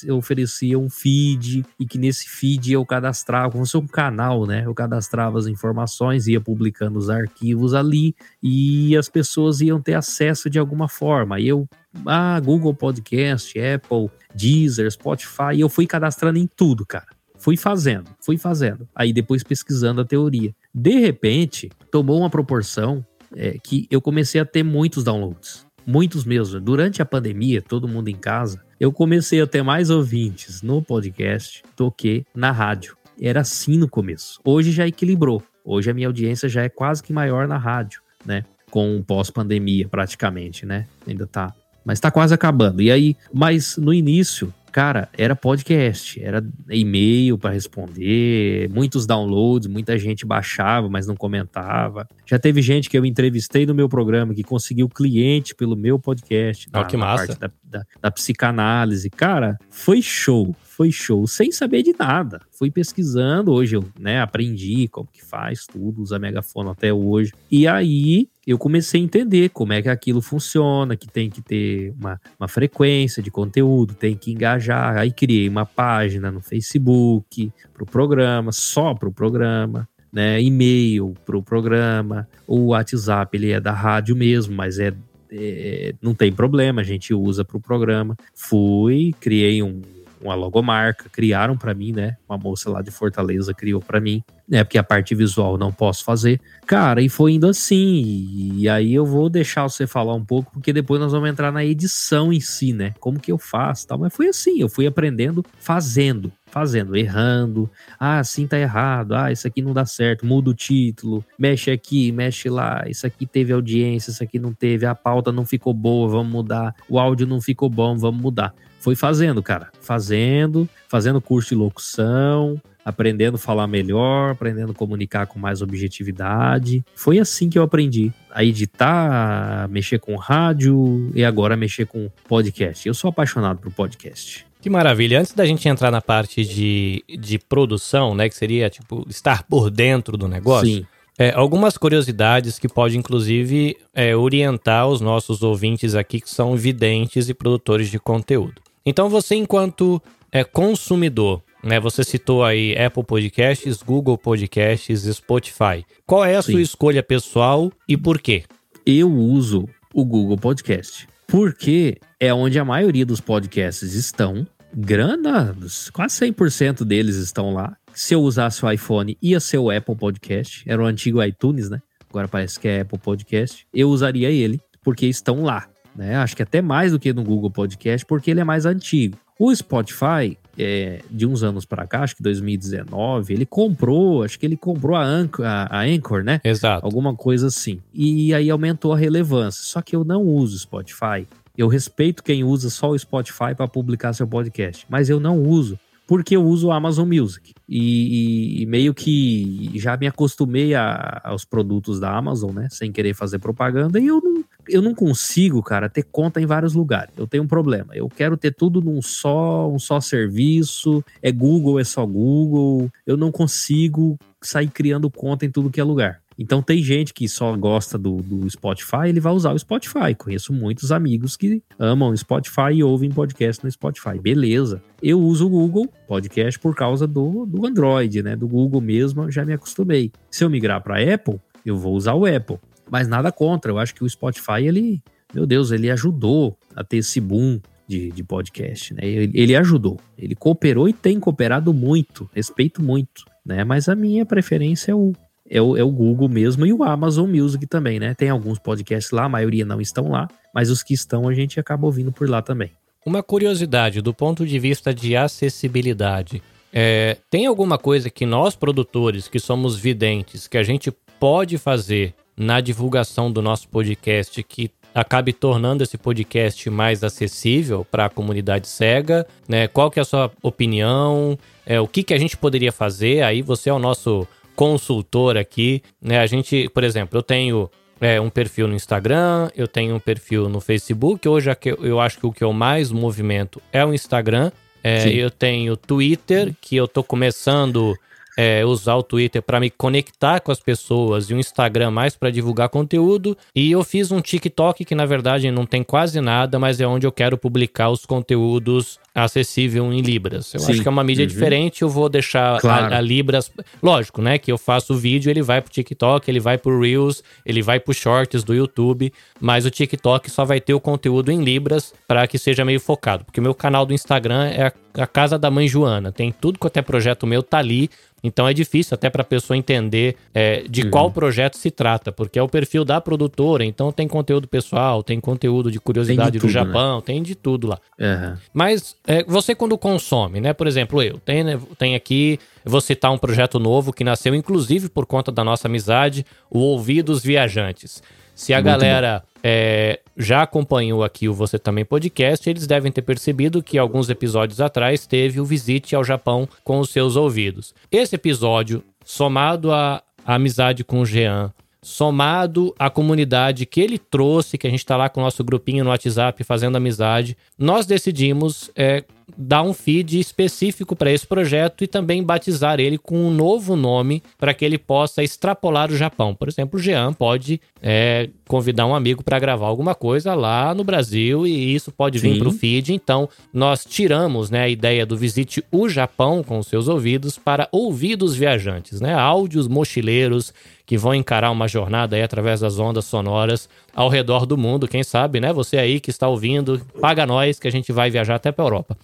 oferecia um feed e que nesse feed eu cadastrava, como se fosse um canal, né? Eu cadastrava as informações, ia publicando os arquivos ali e as pessoas iam ter acesso de alguma forma. E eu, ah, Google Podcast, Apple, Deezer, Spotify, eu fui cadastrando em tudo, cara. Fui fazendo, fui fazendo. Aí depois pesquisando a teoria. De repente, tomou uma proporção é, que eu comecei a ter muitos downloads muitos mesmo. Durante a pandemia, todo mundo em casa, eu comecei a ter mais ouvintes no podcast do que na rádio. Era assim no começo. Hoje já equilibrou. Hoje a minha audiência já é quase que maior na rádio, né? Com pós-pandemia, praticamente, né? Ainda tá. Mas tá quase acabando. E aí, mas no início, cara, era podcast, era e-mail para responder, muitos downloads, muita gente baixava, mas não comentava. Já teve gente que eu entrevistei no meu programa que conseguiu cliente pelo meu podcast. Oh, na, que massa. Da, da, da psicanálise. Cara, foi show foi show, sem saber de nada. Fui pesquisando, hoje eu né, aprendi como que faz tudo, usa megafone até hoje. E aí eu comecei a entender como é que aquilo funciona, que tem que ter uma, uma frequência de conteúdo, tem que engajar. Aí criei uma página no Facebook para o programa, só para o programa. Né, e-mail para o programa, o WhatsApp ele é da rádio mesmo, mas é, é não tem problema, a gente usa para o programa. Fui, criei um, uma logomarca, criaram para mim, né? Uma moça lá de Fortaleza criou para mim, né? Porque a parte visual não posso fazer. Cara, e foi indo assim. E aí eu vou deixar você falar um pouco, porque depois nós vamos entrar na edição em si, né? Como que eu faço, tal. Mas foi assim, eu fui aprendendo fazendo fazendo, errando. Ah, assim tá errado. Ah, isso aqui não dá certo. Muda o título, mexe aqui, mexe lá. Isso aqui teve audiência, isso aqui não teve. A pauta não ficou boa, vamos mudar. O áudio não ficou bom, vamos mudar. Foi fazendo, cara. Fazendo, fazendo curso de locução, aprendendo a falar melhor, aprendendo a comunicar com mais objetividade. Foi assim que eu aprendi a editar, a mexer com rádio e agora mexer com podcast. Eu sou apaixonado por podcast. Que maravilha. Antes da gente entrar na parte de, de produção, né, que seria tipo estar por dentro do negócio. Sim. É, algumas curiosidades que pode, inclusive, é, orientar os nossos ouvintes aqui que são videntes e produtores de conteúdo. Então, você, enquanto é, consumidor, né, você citou aí Apple Podcasts, Google Podcasts, Spotify. Qual é a Sim. sua escolha pessoal e por quê? Eu uso o Google Podcast porque é onde a maioria dos podcasts estão grana, quase 100% deles estão lá. Se eu usasse o iPhone, ia ser o Apple Podcast, era o antigo iTunes, né? Agora parece que é Apple Podcast. Eu usaria ele, porque estão lá, né? Acho que até mais do que no Google Podcast, porque ele é mais antigo. O Spotify, é, de uns anos para cá, acho que 2019, ele comprou, acho que ele comprou a Anchor, a, a Anchor, né? Exato. Alguma coisa assim. E aí aumentou a relevância. Só que eu não uso Spotify eu respeito quem usa só o Spotify para publicar seu podcast, mas eu não uso, porque eu uso o Amazon Music. E, e, meio que já me acostumei a, aos produtos da Amazon, né? Sem querer fazer propaganda, e eu não, eu não consigo, cara, ter conta em vários lugares. Eu tenho um problema. Eu quero ter tudo num só, um só serviço. É Google, é só Google. Eu não consigo sair criando conta em tudo que é lugar. Então tem gente que só gosta do, do, Spotify, ele vai usar o Spotify. Conheço muitos amigos que amam o Spotify e ouvem podcast no Spotify. Beleza. Eu uso o Google Podcast por causa do, do Android, né? Do Google mesmo, já me acostumei. Se eu migrar para Apple, eu vou usar o Apple. Mas nada contra. Eu acho que o Spotify, ele, meu Deus, ele ajudou a ter esse boom de, de podcast, né? Ele, ele ajudou. Ele cooperou e tem cooperado muito. Respeito muito. Né? Mas a minha preferência é o, é o, é o Google mesmo e o Amazon Music também, né? Tem alguns podcasts lá, a maioria não estão lá, mas os que estão a gente acaba ouvindo por lá também. Uma curiosidade do ponto de vista de acessibilidade. É, tem alguma coisa que nós, produtores, que somos videntes, que a gente pode fazer na divulgação do nosso podcast que acabe tornando esse podcast mais acessível para a comunidade cega, né? Qual que é a sua opinião? É, o que, que a gente poderia fazer? Aí você é o nosso consultor aqui, né? A gente, por exemplo, eu tenho é, um perfil no Instagram, eu tenho um perfil no Facebook. Hoje eu acho que o que eu mais movimento é o Instagram. É, eu tenho Twitter, que eu tô começando é, usar o Twitter para me conectar com as pessoas e o Instagram mais para divulgar conteúdo. E eu fiz um TikTok que na verdade não tem quase nada, mas é onde eu quero publicar os conteúdos acessível em Libras. Eu Sim. acho que é uma mídia uhum. diferente, eu vou deixar claro. a, a, Libras. Lógico, né? Que eu faço o vídeo, ele vai pro TikTok, ele vai pro Reels, ele vai pro Shorts do YouTube, mas o TikTok só vai ter o conteúdo em Libras para que seja meio focado. Porque o meu canal do Instagram é a, a casa da mãe Joana. Tem tudo que até projeto meu tá ali. Então é difícil até para a pessoa entender é, de uhum. qual projeto se trata, porque é o perfil da produtora, então tem conteúdo pessoal, tem conteúdo de curiosidade tudo, do né? Japão, né? tem de tudo lá. Uhum. Mas é, você quando consome, né? Por exemplo, eu tenho, né, tenho aqui, vou citar um projeto novo que nasceu inclusive por conta da nossa amizade, o Ouvidos Viajantes. Se a Muito galera é, já acompanhou aqui o Você Também Podcast, eles devem ter percebido que alguns episódios atrás teve o Visite ao Japão com os seus ouvidos. Esse episódio, somado à amizade com o Jean, somado à comunidade que ele trouxe, que a gente está lá com o nosso grupinho no WhatsApp fazendo amizade, nós decidimos é, dar um feed específico para esse projeto e também batizar ele com um novo nome para que ele possa extrapolar o Japão. Por exemplo, o Jean pode é, convidar um amigo para gravar alguma coisa lá no Brasil e isso pode vir para o feed. Então, nós tiramos né, a ideia do Visite o Japão com seus ouvidos para ouvidos viajantes, né? áudios mochileiros que vão encarar uma jornada aí através das ondas sonoras ao redor do mundo, quem sabe, né? Você aí que está ouvindo, paga nós que a gente vai viajar até para Europa.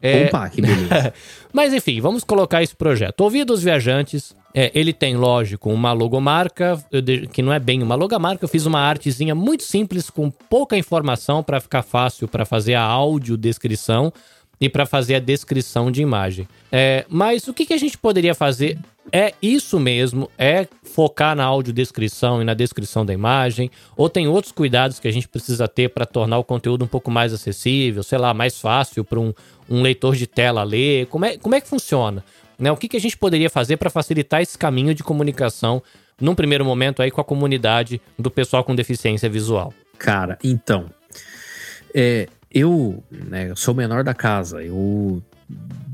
É... Opa, que beleza. Mas enfim, vamos colocar esse projeto. Ouvidos Viajantes, é, ele tem, lógico, uma logomarca, que não é bem uma logomarca, eu fiz uma artezinha muito simples, com pouca informação para ficar fácil para fazer a audiodescrição e para fazer a descrição de imagem. É, mas o que, que a gente poderia fazer é isso mesmo, é focar na audiodescrição e na descrição da imagem, ou tem outros cuidados que a gente precisa ter para tornar o conteúdo um pouco mais acessível, sei lá, mais fácil para um, um leitor de tela ler? Como é, como é que funciona? Né? O que, que a gente poderia fazer para facilitar esse caminho de comunicação num primeiro momento aí com a comunidade do pessoal com deficiência visual? Cara, então, é, eu, né, sou o menor da casa, eu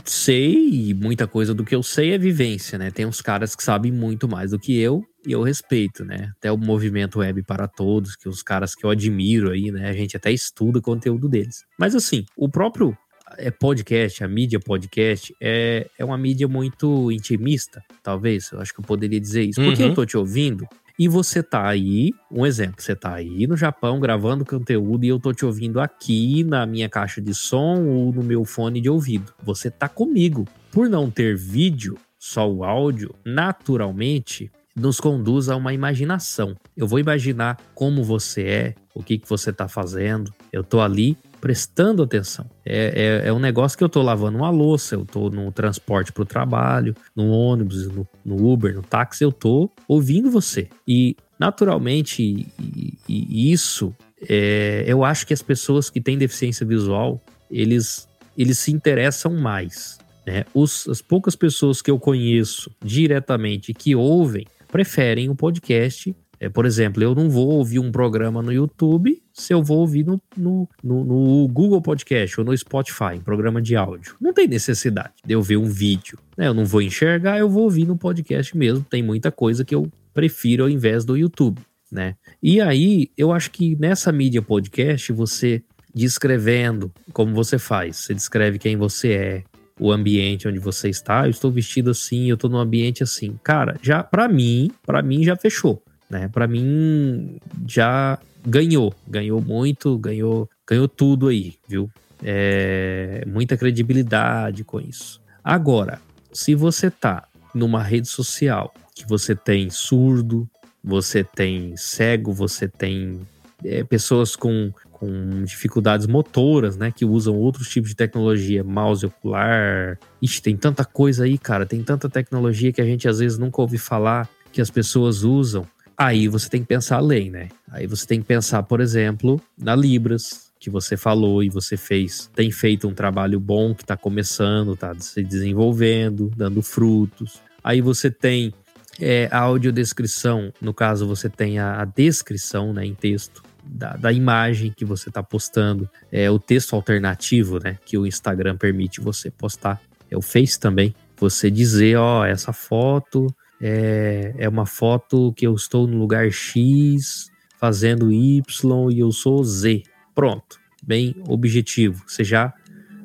sei e muita coisa do que eu sei é vivência, né? Tem uns caras que sabem muito mais do que eu e eu respeito, né? Até o movimento web para todos, que os caras que eu admiro aí, né? A gente até estuda o conteúdo deles. Mas assim, o próprio é podcast, a mídia podcast é, é uma mídia muito intimista, talvez. Eu acho que eu poderia dizer isso. Porque uhum. eu tô te ouvindo, e você tá aí, um exemplo, você tá aí no Japão gravando conteúdo e eu tô te ouvindo aqui na minha caixa de som ou no meu fone de ouvido. Você tá comigo. Por não ter vídeo, só o áudio, naturalmente nos conduz a uma imaginação. Eu vou imaginar como você é, o que, que você está fazendo. Eu tô ali prestando atenção. É, é, é, um negócio que eu tô lavando uma louça, eu tô no transporte para o trabalho, no ônibus, no, no, Uber, no táxi, eu tô ouvindo você. E, naturalmente, e, e isso, é, eu acho que as pessoas que têm deficiência visual, eles, eles se interessam mais. Né? Os, as poucas pessoas que eu conheço diretamente que ouvem, preferem o podcast é, por exemplo, eu não vou ouvir um programa no YouTube se eu vou ouvir no, no, no, no Google Podcast ou no Spotify, um programa de áudio. Não tem necessidade de eu ver um vídeo. Né? Eu não vou enxergar, eu vou ouvir no podcast mesmo. Tem muita coisa que eu prefiro ao invés do YouTube. Né? E aí, eu acho que nessa mídia podcast, você descrevendo como você faz, você descreve quem você é, o ambiente onde você está. Eu estou vestido assim, eu estou num ambiente assim. Cara, já para mim, para mim já fechou né? Para mim já ganhou, ganhou muito, ganhou, ganhou tudo aí, viu? É, muita credibilidade com isso. Agora, se você tá numa rede social que você tem surdo, você tem cego, você tem é, pessoas com, com dificuldades motoras, né, que usam outros tipos de tecnologia, mouse ocular. Ixi, tem tanta coisa aí, cara, tem tanta tecnologia que a gente às vezes nunca ouve falar que as pessoas usam. Aí você tem que pensar além, né? Aí você tem que pensar, por exemplo, na Libras, que você falou e você fez, tem feito um trabalho bom que está começando, está se desenvolvendo, dando frutos. Aí você tem é, a audiodescrição, no caso você tem a, a descrição né, em texto da, da imagem que você está postando, é o texto alternativo né, que o Instagram permite você postar. É o Face também, você dizer, ó, essa foto é, é uma foto que eu estou no lugar X fazendo Y e eu sou Z. Pronto, bem objetivo. Você já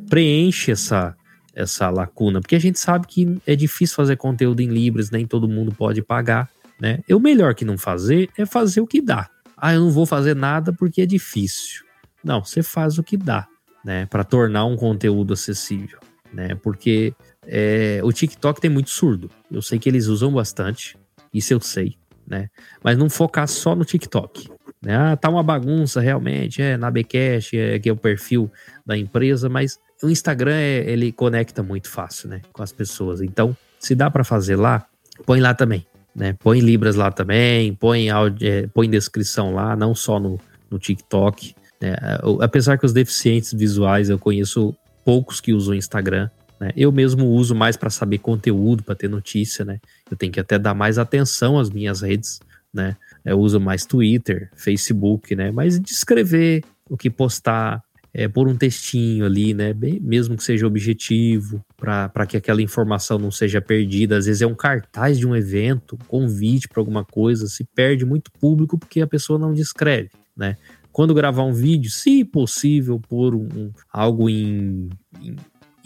preenche essa essa lacuna, porque a gente sabe que é difícil fazer conteúdo em Libras, nem todo mundo pode pagar, né? E o melhor que não fazer é fazer o que dá. Ah, eu não vou fazer nada porque é difícil. Não, você faz o que dá, né, para tornar um conteúdo acessível, né? Porque é, o TikTok tem muito surdo. Eu sei que eles usam bastante, isso eu sei, né? Mas não focar só no TikTok. Né? Ah, tá uma bagunça realmente, é na Bcash, é que é o perfil da empresa, mas o Instagram é, ele conecta muito fácil, né, com as pessoas. Então, se dá para fazer lá, põe lá também, né? Põe libras lá também, põe áudio, é, põe descrição lá, não só no, no TikTok. Né? Apesar que os deficientes visuais eu conheço poucos que usam Instagram, né? Eu mesmo uso mais para saber conteúdo, para ter notícia, né? Eu tenho que até dar mais atenção às minhas redes, né? Eu uso mais Twitter, Facebook, né? Mas descrever o que postar, é, por um textinho ali, né? Bem, mesmo que seja objetivo, para que aquela informação não seja perdida. Às vezes é um cartaz de um evento, um convite para alguma coisa, se perde muito público porque a pessoa não descreve, né? Quando gravar um vídeo, se possível, pôr um, um algo em, em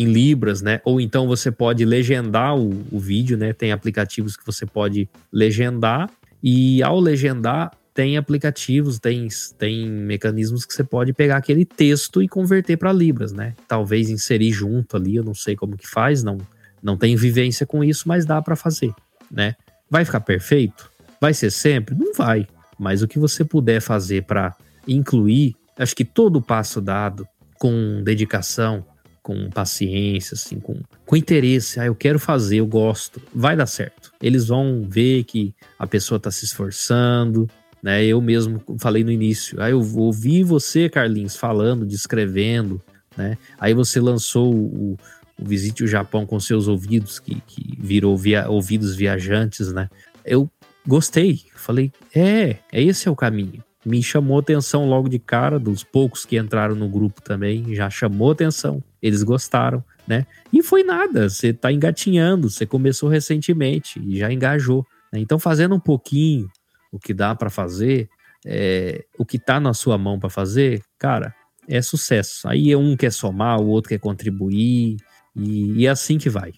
em Libras, né? Ou então você pode legendar o, o vídeo, né? Tem aplicativos que você pode legendar e ao legendar tem aplicativos, tem, tem mecanismos que você pode pegar aquele texto e converter para libras, né? Talvez inserir junto ali, eu não sei como que faz, não não tenho vivência com isso, mas dá para fazer, né? Vai ficar perfeito? Vai ser sempre? Não vai. Mas o que você puder fazer para incluir, acho que todo passo dado com dedicação, com paciência, assim, com, com interesse, ah, eu quero fazer, eu gosto, vai dar certo. Eles vão ver que a pessoa está se esforçando, né? Eu mesmo falei no início, ah, eu ouvi você, Carlinhos, falando, descrevendo, né? Aí você lançou o, o Visite o Japão com seus ouvidos, que, que virou via, ouvidos viajantes, né? Eu gostei, falei, é, é esse é o caminho. Me chamou atenção logo de cara, dos poucos que entraram no grupo também, já chamou atenção, eles gostaram, né? E foi nada, você tá engatinhando, você começou recentemente e já engajou. Né? Então, fazendo um pouquinho o que dá para fazer, é, o que tá na sua mão para fazer, cara, é sucesso. Aí um quer somar, o outro quer contribuir, e, e é assim que vai.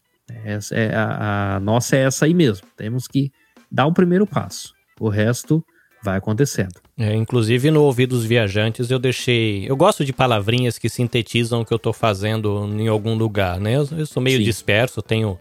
Essa é a, a, nossa é essa aí mesmo. Temos que dar o primeiro passo. O resto vai acontecendo. É, inclusive no Ouvidos Viajantes eu deixei. Eu gosto de palavrinhas que sintetizam o que eu estou fazendo em algum lugar, né? Eu, eu sou meio Sim. disperso, tenho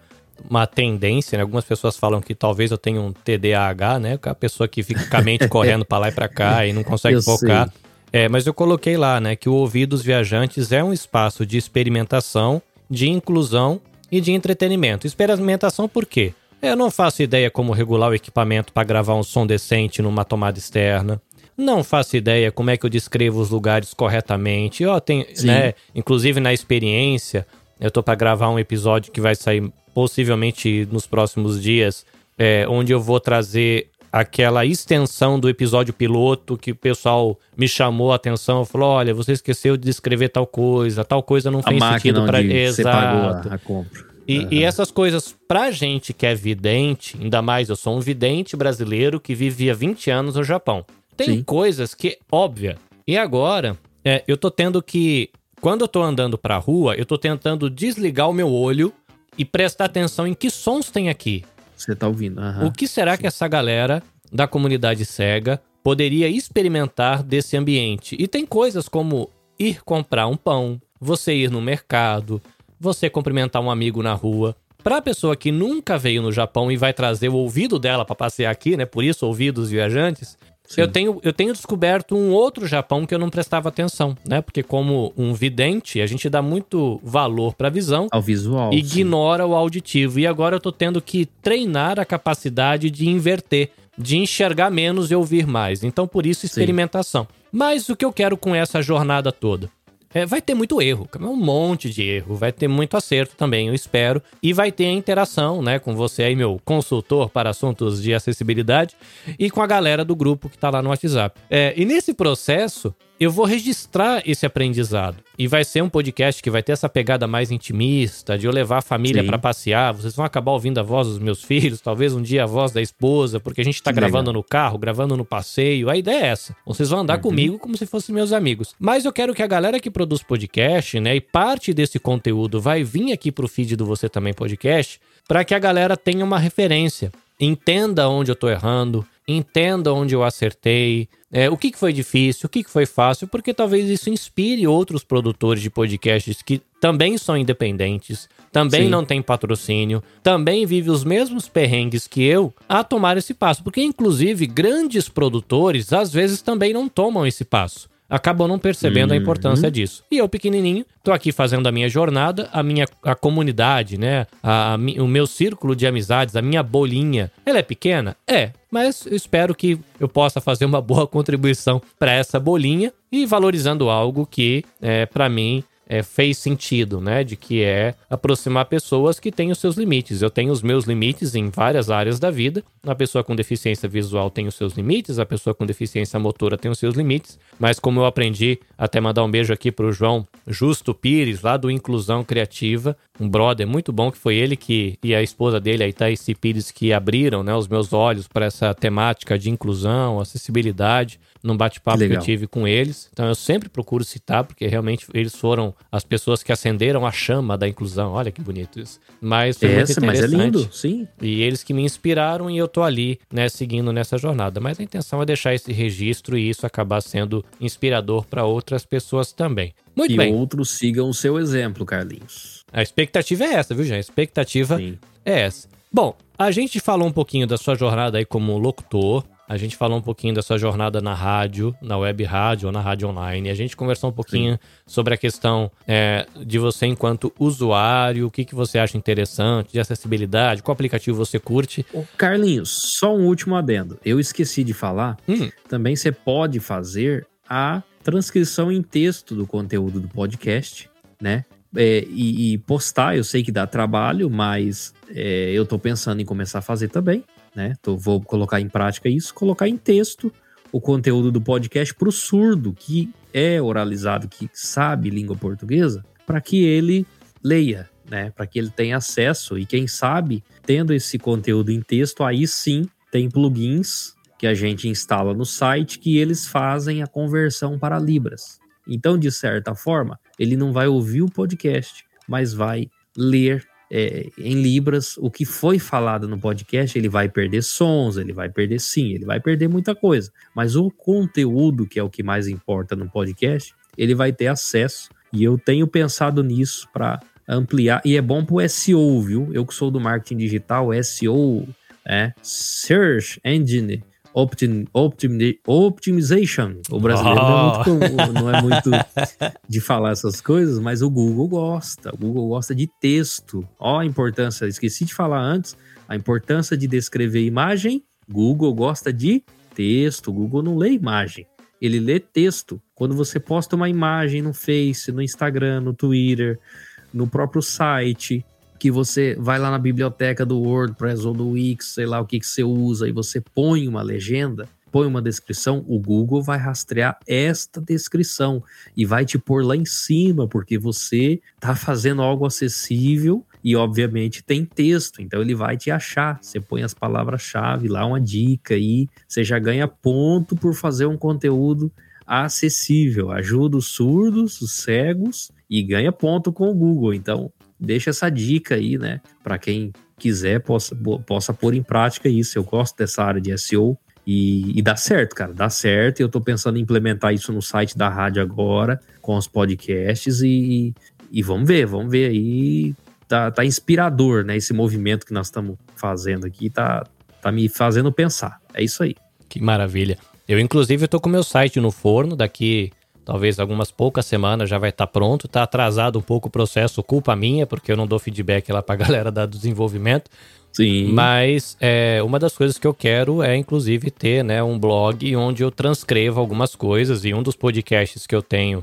uma tendência, né? Algumas pessoas falam que talvez eu tenha um TDAH, né? A pessoa que fica com a mente correndo para lá e para cá e não consegue eu focar. Sei. É, mas eu coloquei lá, né, que o Ouvidos Viajantes é um espaço de experimentação de inclusão e de entretenimento. Experimentação por quê? Eu não faço ideia como regular o equipamento para gravar um som decente numa tomada externa. Não faço ideia como é que eu descrevo os lugares corretamente. Eu tenho, né, inclusive na experiência, eu tô para gravar um episódio que vai sair possivelmente nos próximos dias, é, onde eu vou trazer aquela extensão do episódio piloto que o pessoal me chamou a atenção, falou: olha, você esqueceu de descrever tal coisa, tal coisa não a fez sentido para exato. A, a compra. E, uhum. e, essas coisas, pra gente que é vidente, ainda mais eu sou um vidente brasileiro que vivia 20 anos no Japão. Tem Sim. coisas que, óbvia. E agora, é, eu tô tendo que. Quando eu tô andando pra rua, eu tô tentando desligar o meu olho e prestar atenção em que sons tem aqui. Você tá ouvindo. Uhum. O que será Sim. que essa galera da comunidade cega poderia experimentar desse ambiente? E tem coisas como ir comprar um pão, você ir no mercado, você cumprimentar um amigo na rua. Para a pessoa que nunca veio no Japão e vai trazer o ouvido dela para passear aqui, né? Por isso ouvidos viajantes, eu tenho, eu tenho descoberto um outro Japão que eu não prestava atenção, né? Porque como um vidente, a gente dá muito valor para a visão. Ao visual. Ignora sim. o auditivo. E agora eu tô tendo que treinar a capacidade de inverter, de enxergar menos e ouvir mais. Então, por isso, experimentação. Sim. Mas o que eu quero com essa jornada toda? É, vai ter muito erro, um monte de erro, vai ter muito acerto também, eu espero. E vai ter a interação, né, com você aí, meu consultor para assuntos de acessibilidade, e com a galera do grupo que tá lá no WhatsApp. É, e nesse processo, eu vou registrar esse aprendizado. E vai ser um podcast que vai ter essa pegada mais intimista, de eu levar a família para passear. Vocês vão acabar ouvindo a voz dos meus filhos, talvez um dia a voz da esposa, porque a gente tá que gravando legal. no carro, gravando no passeio. A ideia é essa. Vocês vão andar uhum. comigo como se fossem meus amigos. Mas eu quero que a galera que produz podcast, né, e parte desse conteúdo vai vir aqui pro feed do Você Também Podcast, para que a galera tenha uma referência. Entenda onde eu tô errando, entenda onde eu acertei, é, o que, que foi difícil, o que, que foi fácil, porque talvez isso inspire outros produtores de podcasts que também são independentes, também Sim. não têm patrocínio, também vivem os mesmos perrengues que eu a tomar esse passo. Porque, inclusive, grandes produtores às vezes também não tomam esse passo acabam não percebendo uhum. a importância disso. E eu, pequenininho, tô aqui fazendo a minha jornada, a minha a comunidade, né? A, a, o meu círculo de amizades, a minha bolinha. Ela é pequena? É, mas eu espero que eu possa fazer uma boa contribuição para essa bolinha e valorizando algo que, é, para mim, é, fez sentido, né? De que é aproximar pessoas que têm os seus limites. Eu tenho os meus limites em várias áreas da vida. A pessoa com deficiência visual tem os seus limites, a pessoa com deficiência motora tem os seus limites. Mas como eu aprendi, até mandar um beijo aqui pro João Justo Pires, lá do Inclusão Criativa, um brother muito bom que foi ele que e a esposa dele, a Itaici Pires, que abriram né, os meus olhos para essa temática de inclusão, acessibilidade num bate-papo que, que, eu tive com eles. Então eu sempre procuro citar, porque realmente eles foram as pessoas que acenderam a chama da inclusão. Olha que bonito isso. Mas foi Essa, muito mas é interessante. lindo, sim. E eles que me inspiraram e eu tô ali, né, seguindo nessa jornada. Mas a intenção é deixar esse registro e isso acabar sendo inspirador para outras pessoas também. Muito e bem. outros sigam o seu exemplo, Carlinhos. A expectativa é essa, viu, gente? A expectativa Sim. é essa. Bom, a gente falou um pouquinho da sua jornada aí como locutor. A gente falou um pouquinho da sua jornada na rádio, na web rádio ou na rádio online. A gente conversou um pouquinho sobre a questão é, de você enquanto usuário, o que, que você acha interessante, de acessibilidade, qual aplicativo você curte. Ô, Carlinhos, só um último adendo. Eu esqueci de falar. Hum. Também você pode fazer a transcrição em texto do conteúdo do podcast, né? É, e, e postar, eu sei que dá trabalho, mas é, eu tô pensando em começar a fazer também, né? Tô, vou colocar em prática isso, colocar em texto o conteúdo do podcast para o surdo que é oralizado, que sabe língua portuguesa, para que ele leia, né? Para que ele tenha acesso e quem sabe, tendo esse conteúdo em texto, aí sim tem plugins que a gente instala no site que eles fazem a conversão para libras. Então, de certa forma, ele não vai ouvir o podcast, mas vai ler é, em libras o que foi falado no podcast. Ele vai perder sons, ele vai perder sim, ele vai perder muita coisa. Mas o conteúdo, que é o que mais importa no podcast, ele vai ter acesso. E eu tenho pensado nisso para ampliar. E é bom para o SEO, viu? Eu que sou do marketing digital, SEO, é Search Engine Optim, optim, Optimization. O brasileiro não, é muito, comum- não é muito de falar essas coisas, mas o Google gosta. O Google gosta de texto. Ó, a importância, esqueci de falar antes, a importância de descrever imagem. Google gosta de texto. O Google não lê imagem, ele lê texto. Quando você posta uma imagem no Face, no Instagram, no Twitter, no próprio site, que você vai lá na biblioteca do WordPress ou do Wix, sei lá o que, que você usa, e você põe uma legenda, põe uma descrição, o Google vai rastrear esta descrição e vai te pôr lá em cima, porque você está fazendo algo acessível e, obviamente, tem texto, então ele vai te achar. Você põe as palavras-chave lá, uma dica aí, você já ganha ponto por fazer um conteúdo acessível, ajuda os surdos, os cegos e ganha ponto com o Google. Então, deixa essa dica aí, né, para quem quiser possa, possa pôr em prática isso. Eu gosto dessa área de SEO e, e dá certo, cara, dá certo. Eu tô pensando em implementar isso no site da rádio agora, com os podcasts e, e vamos ver, vamos ver aí. Tá, tá inspirador, né, esse movimento que nós estamos fazendo aqui, tá, tá me fazendo pensar. É isso aí. Que maravilha. Eu, inclusive, tô com meu site no forno, daqui talvez algumas poucas semanas já vai estar pronto. Tá atrasado um pouco o processo, culpa minha, porque eu não dou feedback lá pra galera da desenvolvimento. Sim. Mas é, uma das coisas que eu quero é, inclusive, ter né, um blog onde eu transcrevo algumas coisas. E um dos podcasts que eu tenho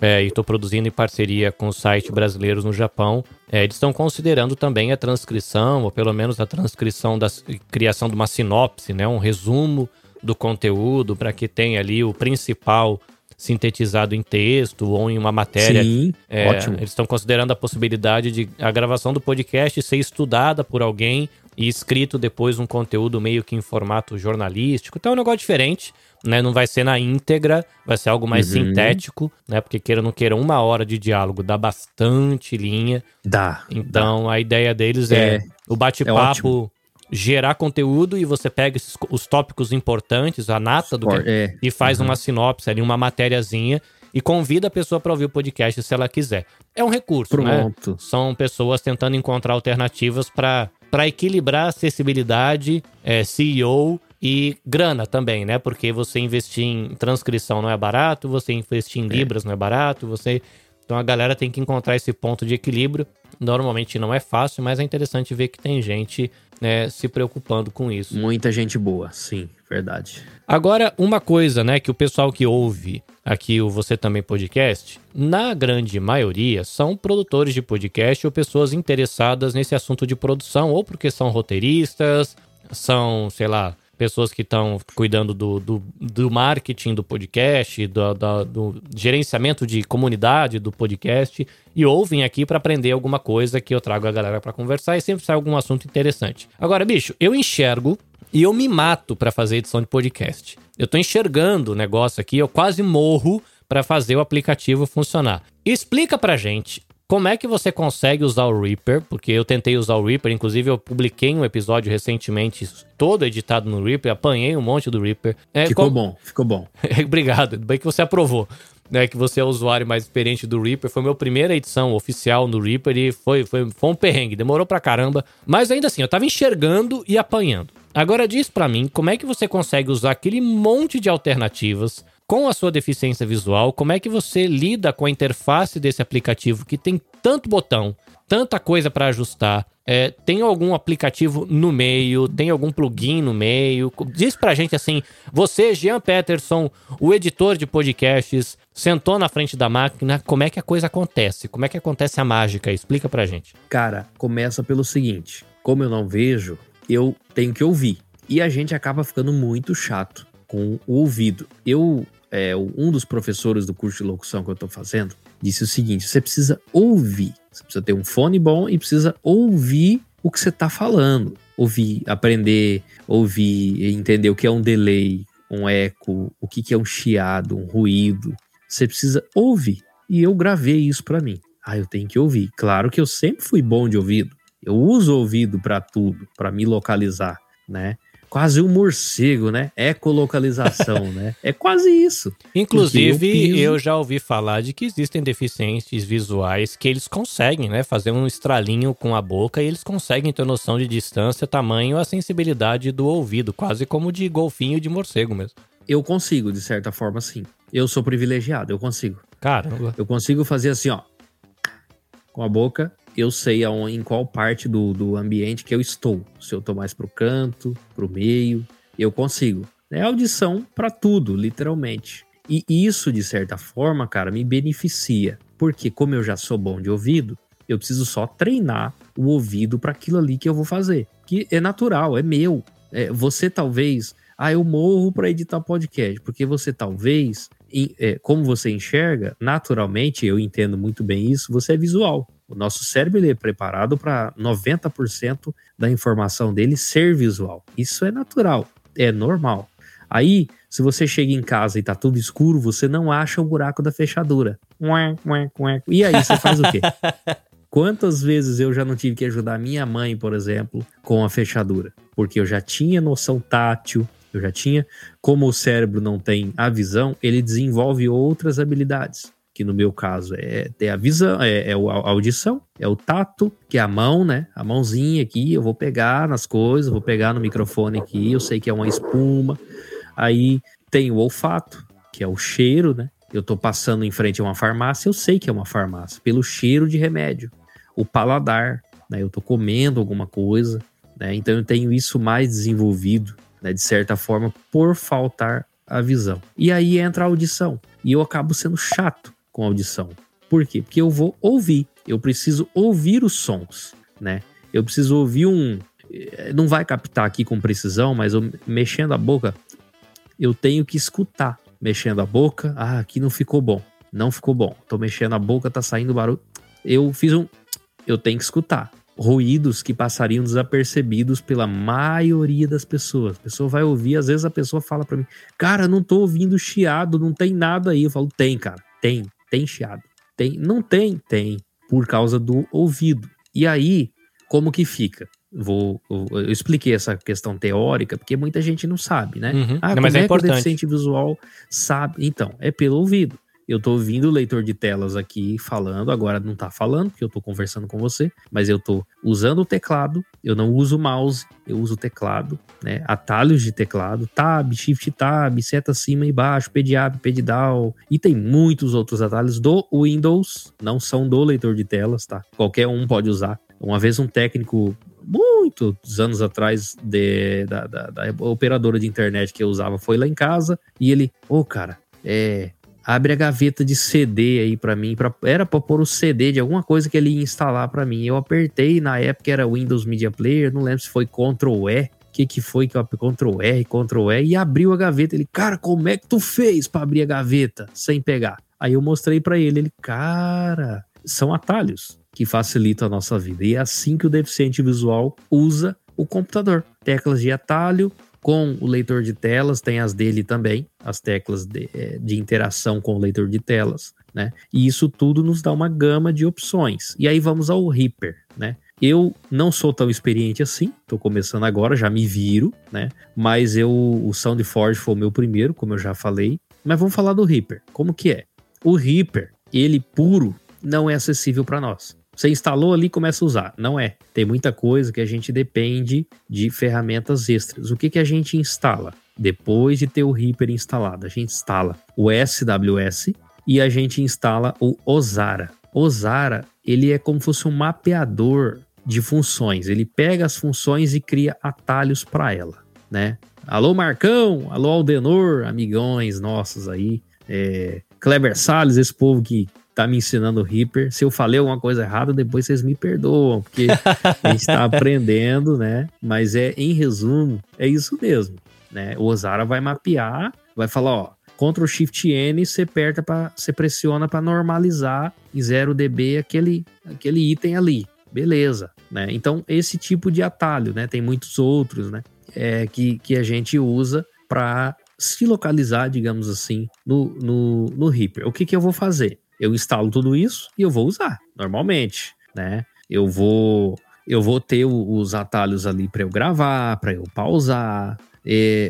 é, e estou produzindo em parceria com o site Brasileiros no Japão, é, eles estão considerando também a transcrição, ou pelo menos a transcrição da criação de uma sinopse, né, um resumo do conteúdo para que tenha ali o principal sintetizado em texto ou em uma matéria. Sim, É, ótimo. Eles estão considerando a possibilidade de a gravação do podcast ser estudada por alguém e escrito depois um conteúdo meio que em formato jornalístico. Então é um negócio diferente, né? Não vai ser na íntegra, vai ser algo mais Uhum. sintético, né? Porque queira ou não queira, uma hora de diálogo dá bastante linha. Dá. Então a ideia deles é, É, o é bate-papo ótimo. Gerar conteúdo e você pega esses os tópicos importantes, a nata do que, É, e faz uma sinopse ali, uma matériazinha e convida a pessoa para ouvir o podcast se ela quiser. É um recurso, né? pronto. São pessoas tentando encontrar alternativas para equilibrar acessibilidade, é, CEO e grana também, né? Porque você investir em transcrição não é barato, você investir em libras não é barato, você então a galera tem que encontrar esse ponto de equilíbrio. Normalmente não é fácil, mas é interessante ver que tem gente né, se preocupando com isso. Muita gente boa, sim, verdade. Agora, uma coisa, né, que o pessoal que ouve aqui o Você Também Podcast, na grande maioria, são produtores de podcast ou pessoas interessadas nesse assunto de produção, ou porque são roteiristas, são, sei lá, pessoas que estão cuidando do, do, do marketing do podcast, do, do, do gerenciamento de comunidade do podcast, e ouvem aqui para aprender alguma coisa que eu trago a galera para conversar e sempre sai algum assunto interessante. Agora, bicho, eu enxergo e eu me mato para fazer edição de podcast. Eu tô enxergando o negócio aqui, eu quase morro para fazer o aplicativo funcionar. Explica pra gente como é que você consegue usar o Reaper? Porque eu tentei usar o Reaper, inclusive eu publiquei um episódio recentemente todo editado no Reaper, apanhei um monte do Reaper. É, ficou bom, ficou bom. Obrigado, bem que você aprovou. Né, que você é o usuário mais experiente do Reaper. Foi a minha primeira edição oficial no Reaper e foi, foi, foi um perrengue, demorou pra caramba. Mas ainda assim, eu tava enxergando e apanhando. Agora diz para mim como é que você consegue usar aquele monte de alternativas com a sua deficiência visual, como é que você lida com a interface desse aplicativo que tem tanto botão, tanta coisa para ajustar? É, tem algum aplicativo no meio? Tem algum plugin no meio? Diz pra gente assim: você, Jean Peterson, o editor de podcasts, sentou na frente da máquina, como é que a coisa acontece? Como é que acontece a mágica? Explica pra gente. Cara, começa pelo seguinte: como eu não vejo, eu tenho que ouvir. E a gente acaba ficando muito chato com o ouvido. Eu é, um dos professores do curso de locução que eu estou fazendo disse o seguinte: você precisa ouvir, você precisa ter um fone bom e precisa ouvir o que você está falando, ouvir, aprender, ouvir, entender o que é um delay, um eco, o que, que é um chiado, um ruído. Você precisa ouvir. E eu gravei isso para mim. Ah, eu tenho que ouvir. Claro que eu sempre fui bom de ouvido. Eu uso o ouvido para tudo, para me localizar, né? Quase um morcego, né? Ecolocalização, né? É quase isso. Inclusive, eu, piso... eu, já ouvi falar de que existem deficientes visuais que eles conseguem, né? Fazer um estralinho com a boca e eles conseguem ter noção de distância, tamanho, a sensibilidade do ouvido, quase como de golfinho de morcego mesmo. Eu consigo, de certa forma, sim. Eu sou privilegiado, eu consigo. Caramba. Eu consigo fazer assim, ó. Com a boca eu sei em qual parte do, do ambiente que eu estou. Se eu estou mais para o canto, para o meio, eu consigo. É audição para tudo, literalmente. E isso, de certa forma, cara, me beneficia. Porque, como eu já sou bom de ouvido, eu preciso só treinar o ouvido para aquilo ali que eu vou fazer. Que é natural, é meu. É, você talvez. Ah, eu morro para editar podcast. Porque você talvez, é, como você enxerga, naturalmente, eu entendo muito bem isso, você é visual. O nosso cérebro ele é preparado para 90% da informação dele ser visual. Isso é natural, é normal. Aí, se você chega em casa e tá tudo escuro, você não acha o buraco da fechadura. E aí, você faz o quê? Quantas vezes eu já não tive que ajudar minha mãe, por exemplo, com a fechadura? Porque eu já tinha noção tátil, eu já tinha. Como o cérebro não tem a visão, ele desenvolve outras habilidades que no meu caso é, é a visão, é, é, a audição, é o tato, que é a mão, né? A mãozinha aqui, eu vou pegar nas coisas, vou pegar no microfone aqui, eu sei que é uma espuma. Aí tem o olfato, que é o cheiro, né? Eu tô passando em frente a uma farmácia, eu sei que é uma farmácia, pelo cheiro de remédio. O paladar, né? Eu tô comendo alguma coisa, né? Então eu tenho isso mais desenvolvido, né? De certa forma, por faltar a visão. E aí entra a audição. E eu acabo sendo chato com audição. Por quê? Porque eu vou ouvir, eu preciso ouvir os sons, né? Eu preciso ouvir um. Eh, não vai captar aqui com precisão, mas eu mexendo a boca, eu tenho que escutar. Mexendo a boca, ah, aqui não ficou bom. Não ficou bom. Tô mexendo a boca, tá saindo barulho. Eu fiz um. Eu tenho que escutar. Ruídos que passariam desapercebidos pela maioria das pessoas. A pessoa vai ouvir, às vezes a pessoa fala para mim, cara, não tô ouvindo chiado, não tem nada aí. Eu falo, tem, cara, tem. Tem chiado? Tem? Não tem? Tem. Por causa do ouvido. E aí, como que fica? Vou, eu, expliquei essa questão teórica, porque muita gente não sabe, né? Uhum. Ah, não, mas é, é importante. o deficiente visual sabe? Então, é pelo ouvido. Eu tô ouvindo o leitor de telas aqui falando, agora não tá falando, porque eu tô conversando com você, mas eu tô usando o teclado, eu não uso mouse, eu uso o teclado, né? Atalhos de teclado, tab, shift tab, seta cima e baixo, pediab, pedal, e tem muitos outros atalhos do Windows, não são do leitor de telas, tá? Qualquer um pode usar. Uma vez um técnico muitos anos atrás de, da, da, da, operadora de internet que eu usava foi lá em casa e ele, ô oh, cara, é, abre a gaveta de CD aí para mim, pra, era para pôr o CD de alguma coisa que ele ia instalar para mim. Eu apertei, na época era Windows Media Player, não lembro se foi Ctrl E, o que que foi que eu Ctrl R, Ctrl E e abriu a gaveta. Ele, cara, como é que tu fez para abrir a gaveta sem pegar? Aí eu mostrei para ele, ele, cara, são atalhos que facilitam a nossa vida. E é assim que o deficiente visual usa o computador. Teclas de atalho, com o leitor de telas, tem as dele também, as teclas de, é, de interação com o leitor de telas, né? E isso tudo nos dá uma gama de opções. E aí vamos ao Reaper, né? Eu não sou tão experiente assim, tô começando agora, já me viro, né? Mas eu, o SoundForge foi o meu primeiro, como eu já falei. Mas vamos falar do Reaper. Como que é? O Reaper, ele puro, não é acessível para nós. Você instalou ali e começa a usar. Não é. Tem muita coisa que a gente depende de ferramentas extras. O que, que a gente instala? Depois de ter o Reaper instalado, a gente instala o SWS e a gente instala o Ozara. Ozara, ele é como se fosse um mapeador de funções. Ele pega as funções e cria atalhos para ela, né? Alô Marcão, alô Aldenor, amigões nossos aí, é, Kleber Salles, esse povo que tá me ensinando o Reaper. Se eu falei alguma coisa errada, depois vocês me perdoam, porque a gente tá aprendendo, né? Mas é, em resumo, é isso mesmo, né? O Ozara vai mapear, vai falar, ó, Ctrl Shift N, você aperta para você pressiona para normalizar em 0 dB aquele aquele item ali. Beleza, né? Então esse tipo de atalho, né? Tem muitos outros, né? É, que, que a gente usa para se localizar, digamos assim, no, no, no Reaper. O que, que eu vou fazer? Eu instalo tudo isso e eu vou usar normalmente, né? Eu vou eu vou ter os atalhos ali para eu gravar, para eu pausar,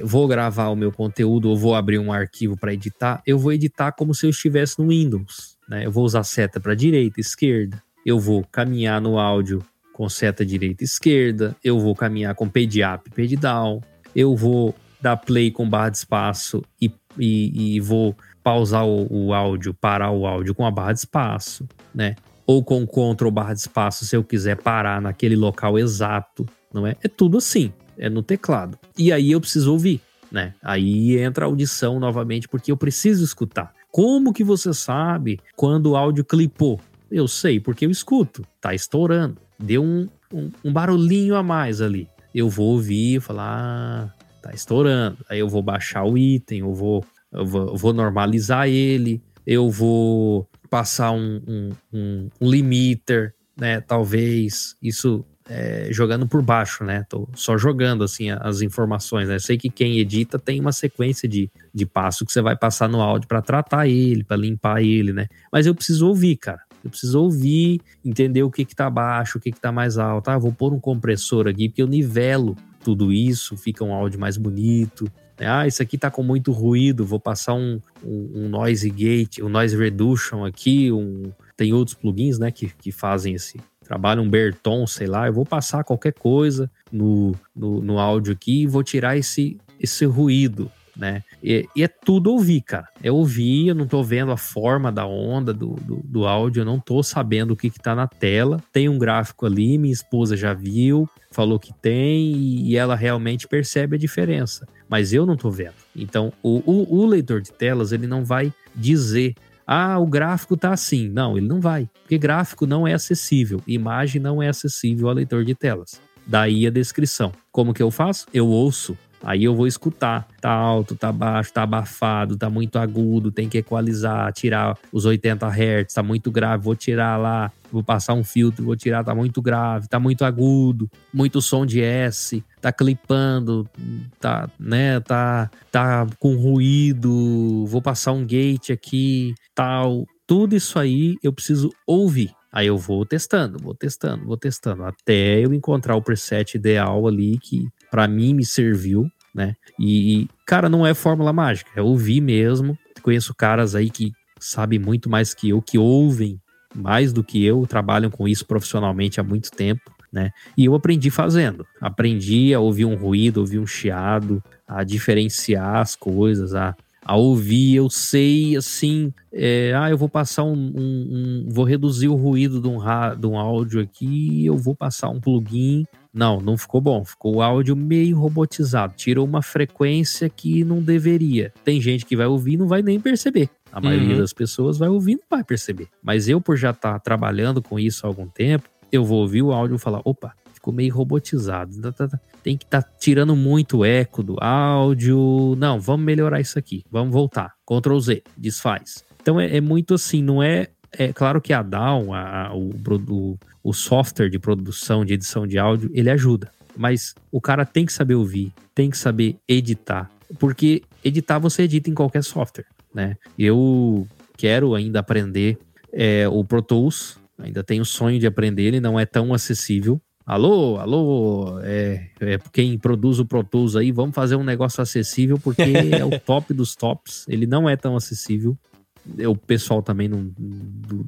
vou gravar o meu conteúdo ou vou abrir um arquivo para editar. Eu vou editar como se eu estivesse no Windows, né? Eu vou usar seta para direita, esquerda. Eu vou caminhar no áudio com seta direita, esquerda. Eu vou caminhar com page up, page down. Eu vou dar play com barra de espaço e, e, e vou pausar o, o, áudio, parar o áudio com a barra de espaço, né? Ou com Ctrl barra de espaço se eu quiser parar naquele local exato, não é? É tudo assim, é no teclado. E aí eu preciso ouvir, né? Aí entra a audição novamente, porque eu preciso escutar. Como que você sabe quando o áudio clipou? Eu sei, porque eu escuto. Tá estourando. Deu um, um, um barulhinho a mais ali. Eu vou ouvir e falar, ah, tá estourando. Aí eu vou baixar o item, eu vou eu vou, normalizar ele, eu vou passar um, um, um, um limiter, né? Talvez isso é, jogando por baixo, né? Tô só jogando assim as informações, né? Eu sei que quem edita tem uma sequência de, de passo que você vai passar no áudio para tratar ele, para limpar ele, né? Mas eu preciso ouvir, cara. Eu preciso ouvir, entender o que que tá baixo, o que que tá mais alto. Ah, vou pôr um compressor aqui porque eu nivelo tudo isso, fica um áudio mais bonito. Ah, isso aqui tá com muito ruído, vou passar um, um, um noise gate, um noise reduction aqui, um, tem outros plugins, né, que, que fazem esse trabalho, um Berton, sei lá, eu vou passar qualquer coisa no, no, no áudio aqui e vou tirar esse, esse ruído, né? E, e, é tudo ouvir, cara. É ouvir, eu não tô vendo a forma da onda do, do, do áudio, eu não tô sabendo o que que tá na tela. Tem um gráfico ali, minha esposa já viu, falou que tem e ela realmente percebe a diferença. Mas eu não tô vendo. Então, o, o, o leitor de telas, ele não vai dizer ah, o gráfico tá assim. Não, ele não vai. Porque gráfico não é acessível, imagem não é acessível ao leitor de telas. Daí a descrição. Como que eu faço? Eu ouço Aí eu vou escutar. Tá alto, tá baixo, tá abafado, tá muito agudo, tem que equalizar, tirar os 80 Hz, tá muito grave, vou tirar lá, vou passar um filtro, vou tirar, tá muito grave, tá muito agudo, muito som de S, tá clipando, tá, né, tá, tá com ruído, vou passar um gate aqui, tal. Tudo isso aí eu preciso ouvir. Aí eu vou testando, vou testando, vou testando, até eu encontrar o preset ideal ali que para mim me serviu né? E, cara, não é fórmula mágica, é ouvir mesmo. Conheço caras aí que sabem muito mais que eu, que ouvem mais do que eu, trabalham com isso profissionalmente há muito tempo, né? E eu aprendi fazendo. Aprendi a ouvir um ruído, ouvir um chiado, a diferenciar as coisas, a, a ouvir. Eu sei, assim, é, ah, eu vou passar um, um, um, vou reduzir o ruído de um, de um áudio aqui, eu vou passar um plugin não, não ficou bom. Ficou o áudio meio robotizado. Tirou uma frequência que não deveria. Tem gente que vai ouvir e não vai nem perceber. A maioria uhum. das pessoas vai ouvir e não vai perceber. Mas eu, por já estar tá trabalhando com isso há algum tempo, eu vou ouvir o áudio e falar: opa, ficou meio robotizado. Tá, tá, tá. Tem que estar tá tirando muito eco do áudio. Não, vamos melhorar isso aqui. Vamos voltar. Ctrl Z, desfaz. Então é, é muito assim, não é é claro que a DAW, a, o, o, o software de produção, de edição de áudio, ele ajuda. mas o cara tem que saber ouvir, tem que saber editar, porque editar você edita em qualquer software, né? Eu quero ainda aprender é, o Pro Tools, ainda tenho o sonho de aprender, ele não é tão acessível. Alô, alô, é, é quem produz o Pro Tools aí, vamos fazer um negócio acessível, porque é o top dos tops, ele não é tão acessível. O pessoal também não,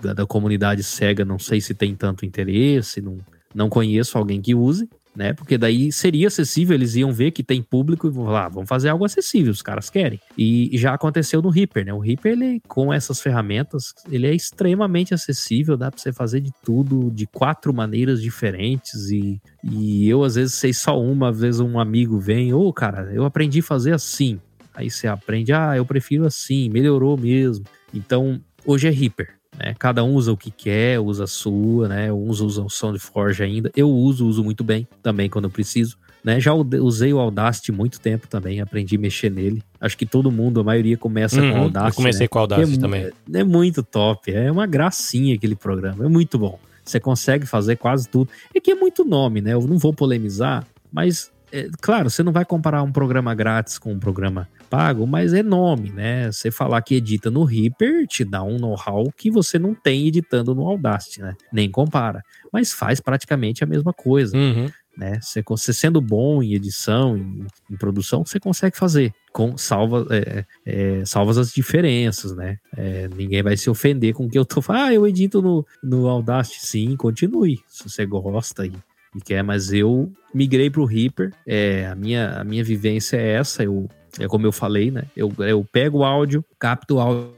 da, da comunidade cega, não sei se tem tanto interesse, não, não conheço alguém que use né? Porque daí seria acessível, eles iam ver que tem público e vão lá, ah, vamos fazer algo acessível, os caras querem. E já aconteceu no Reaper, né? O Reaper, ele, com essas ferramentas, ele é extremamente acessível, dá para você fazer de tudo, de quatro maneiras diferentes. E, e eu, às vezes, sei só uma, às vezes um amigo vem, ô, oh, cara, eu aprendi a fazer assim. Aí você aprende, ah, eu prefiro assim, melhorou mesmo. Então, hoje é Reaper. Né? Cada um usa o que quer, usa a sua, né? Uns usam o SoundForge ainda. Eu uso, uso muito bem também quando eu preciso. Né? Já usei o Audacity muito tempo também, aprendi a mexer nele. Acho que todo mundo, a maioria começa uhum, com o Audacity. Eu comecei né? com o Audacity é, também. É, é muito top, é uma gracinha aquele programa, é muito bom. Você consegue fazer quase tudo. É que é muito nome, né? Eu não vou polemizar, mas é, claro, você não vai comparar um programa grátis com um programa pago, mas é nome, né? Você falar que edita no Reaper te dá um know-how que você não tem editando no Audacity, né? Nem compara. Mas faz praticamente a mesma coisa. Uhum. Né? Você, você, sendo bom em edição, em, em, produção, você consegue fazer. Com salva, é, é, salvas as diferenças, né? É, ninguém vai se ofender com o que eu tô falando. Ah, eu edito no, no Audacity. Sim, continue. Se você gosta e, e quer, mas eu migrei para o Reaper. É, a, minha, a minha vivência é essa. Eu é como eu falei, né? Eu, eu pego o áudio, capto o áudio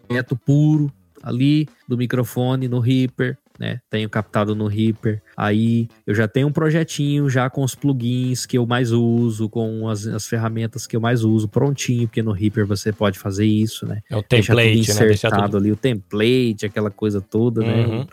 puro ali do microfone no Reaper, né? Tenho captado no Reaper. Aí eu já tenho um projetinho já com os plugins que eu mais uso, com as, as ferramentas que eu mais uso, prontinho, porque no Reaper você pode fazer isso, né? É o template, Deixa tudo insertado né? tudo... ali, o template, aquela coisa toda, né? uhum. né?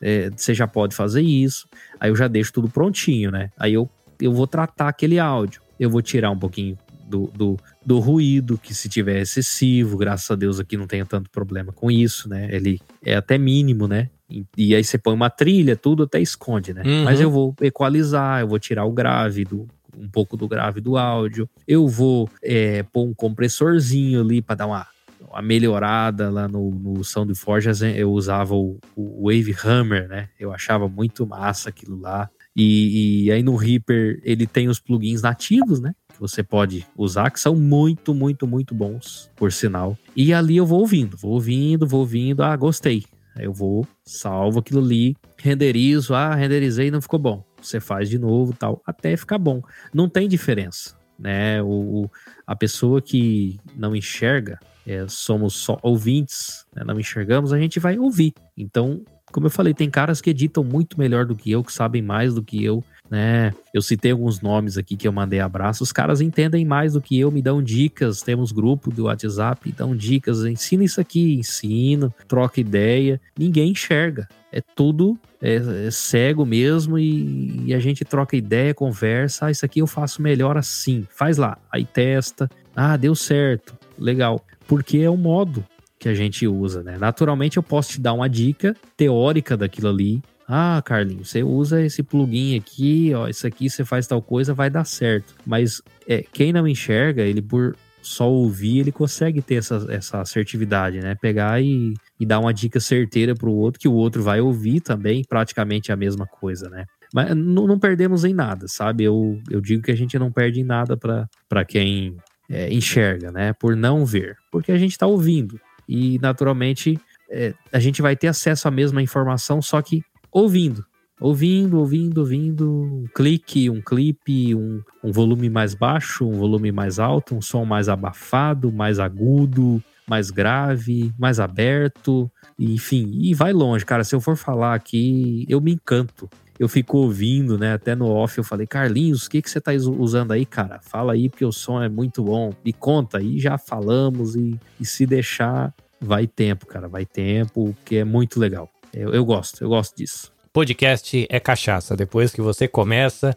É, você já pode fazer isso. Aí eu já deixo tudo prontinho, né? Aí eu, eu vou tratar aquele áudio. Eu vou tirar um pouquinho do, do, do ruído, que se tiver excessivo, graças a Deus aqui não tenho tanto problema com isso, né? Ele é até mínimo, né? E, e aí você põe uma trilha, tudo até esconde, né? Uhum. Mas eu vou equalizar, eu vou tirar o grave do, um pouco do grave do áudio. Eu vou é, pôr um compressorzinho ali para dar uma, uma melhorada lá no, no Sound Forge. Eu usava o, o Wave Hammer, né? Eu achava muito massa aquilo lá. E, e, aí no Reaper ele tem os plugins nativos, né? que você pode usar, que são muito, muito, muito bons, por sinal. E ali eu vou ouvindo, vou ouvindo, vou ouvindo, ah, gostei. Aí eu vou, salvo aquilo ali, renderizo, ah, renderizei não ficou bom. Você faz de novo tal, até ficar bom. Não tem diferença, né? O, a pessoa que não enxerga, é, somos só ouvintes, né? não enxergamos, a gente vai ouvir. Então, como eu falei, tem caras que editam muito melhor do que eu, que sabem mais do que eu, né? Eu citei alguns nomes aqui que eu mandei abraço. Os caras entendem mais do que eu, me dão dicas. Temos grupo do WhatsApp, dão dicas. Ensina isso aqui, ensino, troca ideia. Ninguém enxerga. É tudo é, é cego mesmo e, e, a gente troca ideia, conversa. Ah, isso aqui eu faço melhor assim. Faz lá. Aí testa. Ah, deu certo. Legal. Porque é o modo que a gente usa, né? Naturalmente eu posso te dar uma dica teórica daquilo ali, ah, Carlinhos, você usa esse plugin aqui, ó, isso aqui você faz tal coisa, vai dar certo. Mas é, quem não enxerga, ele por só ouvir, ele consegue ter essa, essa assertividade, né? Pegar e, e dar uma dica certeira para o outro, que o outro vai ouvir também, praticamente a mesma coisa, né? Mas não, não perdemos em nada, sabe? Eu, eu digo que a gente não perde em nada para quem é, enxerga, né? Por não ver. Porque a gente está ouvindo. E, naturalmente, é, a gente vai ter acesso à mesma informação, só que ouvindo. Ouvindo, ouvindo, ouvindo, um clique, um clipe, um, um volume mais baixo, um volume mais alto, um som mais abafado, mais agudo, mais grave, mais aberto, enfim, e vai longe, cara. Se eu for falar aqui, eu me encanto. Eu fico ouvindo, né? Até no off eu falei, Carlinhos, o que, que você tá usando aí, cara? Fala aí, porque o som é muito bom. Me conta, aí já falamos, e, e se deixar, vai tempo, cara, vai tempo, que é muito legal. Eu, eu gosto, eu gosto disso. Podcast é cachaça. Depois que você começa.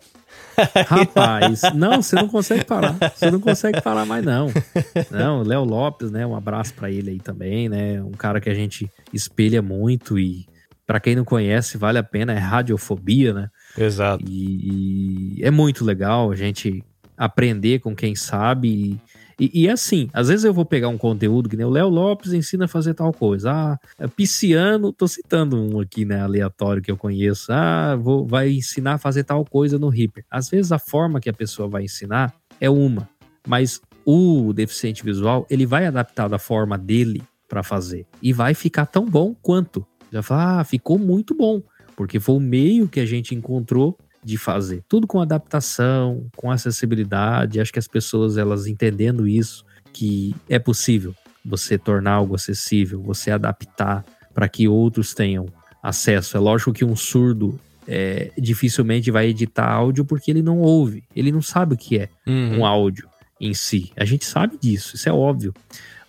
Rapaz, não, você não consegue parar. Você não consegue parar mais, não. Não, Léo Lopes, né? Um abraço para ele aí também, né? Um cara que a gente espelha muito e, para quem não conhece, vale a pena. É Radiofobia, né? Exato. E, e é muito legal a gente aprender com quem sabe. E, e, assim, às vezes eu vou pegar um conteúdo que nem o Léo Lopes ensina a fazer tal coisa. Ah, é pisciano, tô citando um aqui, né, aleatório que eu conheço. Ah, vou, vai ensinar a fazer tal coisa no Reaper. Às vezes a forma que a pessoa vai ensinar é uma, mas o deficiente visual, ele vai adaptar da forma dele para fazer e vai ficar tão bom quanto. Já fala, ah, ficou muito bom, porque foi o meio que a gente encontrou de fazer. Tudo com adaptação, com acessibilidade. Acho que as pessoas elas entendendo isso que é possível você tornar algo acessível, você adaptar para que outros tenham acesso. É lógico que um surdo é, dificilmente vai editar áudio porque ele não ouve, ele não sabe o que é uhum. um áudio em si. A gente sabe disso, isso é óbvio,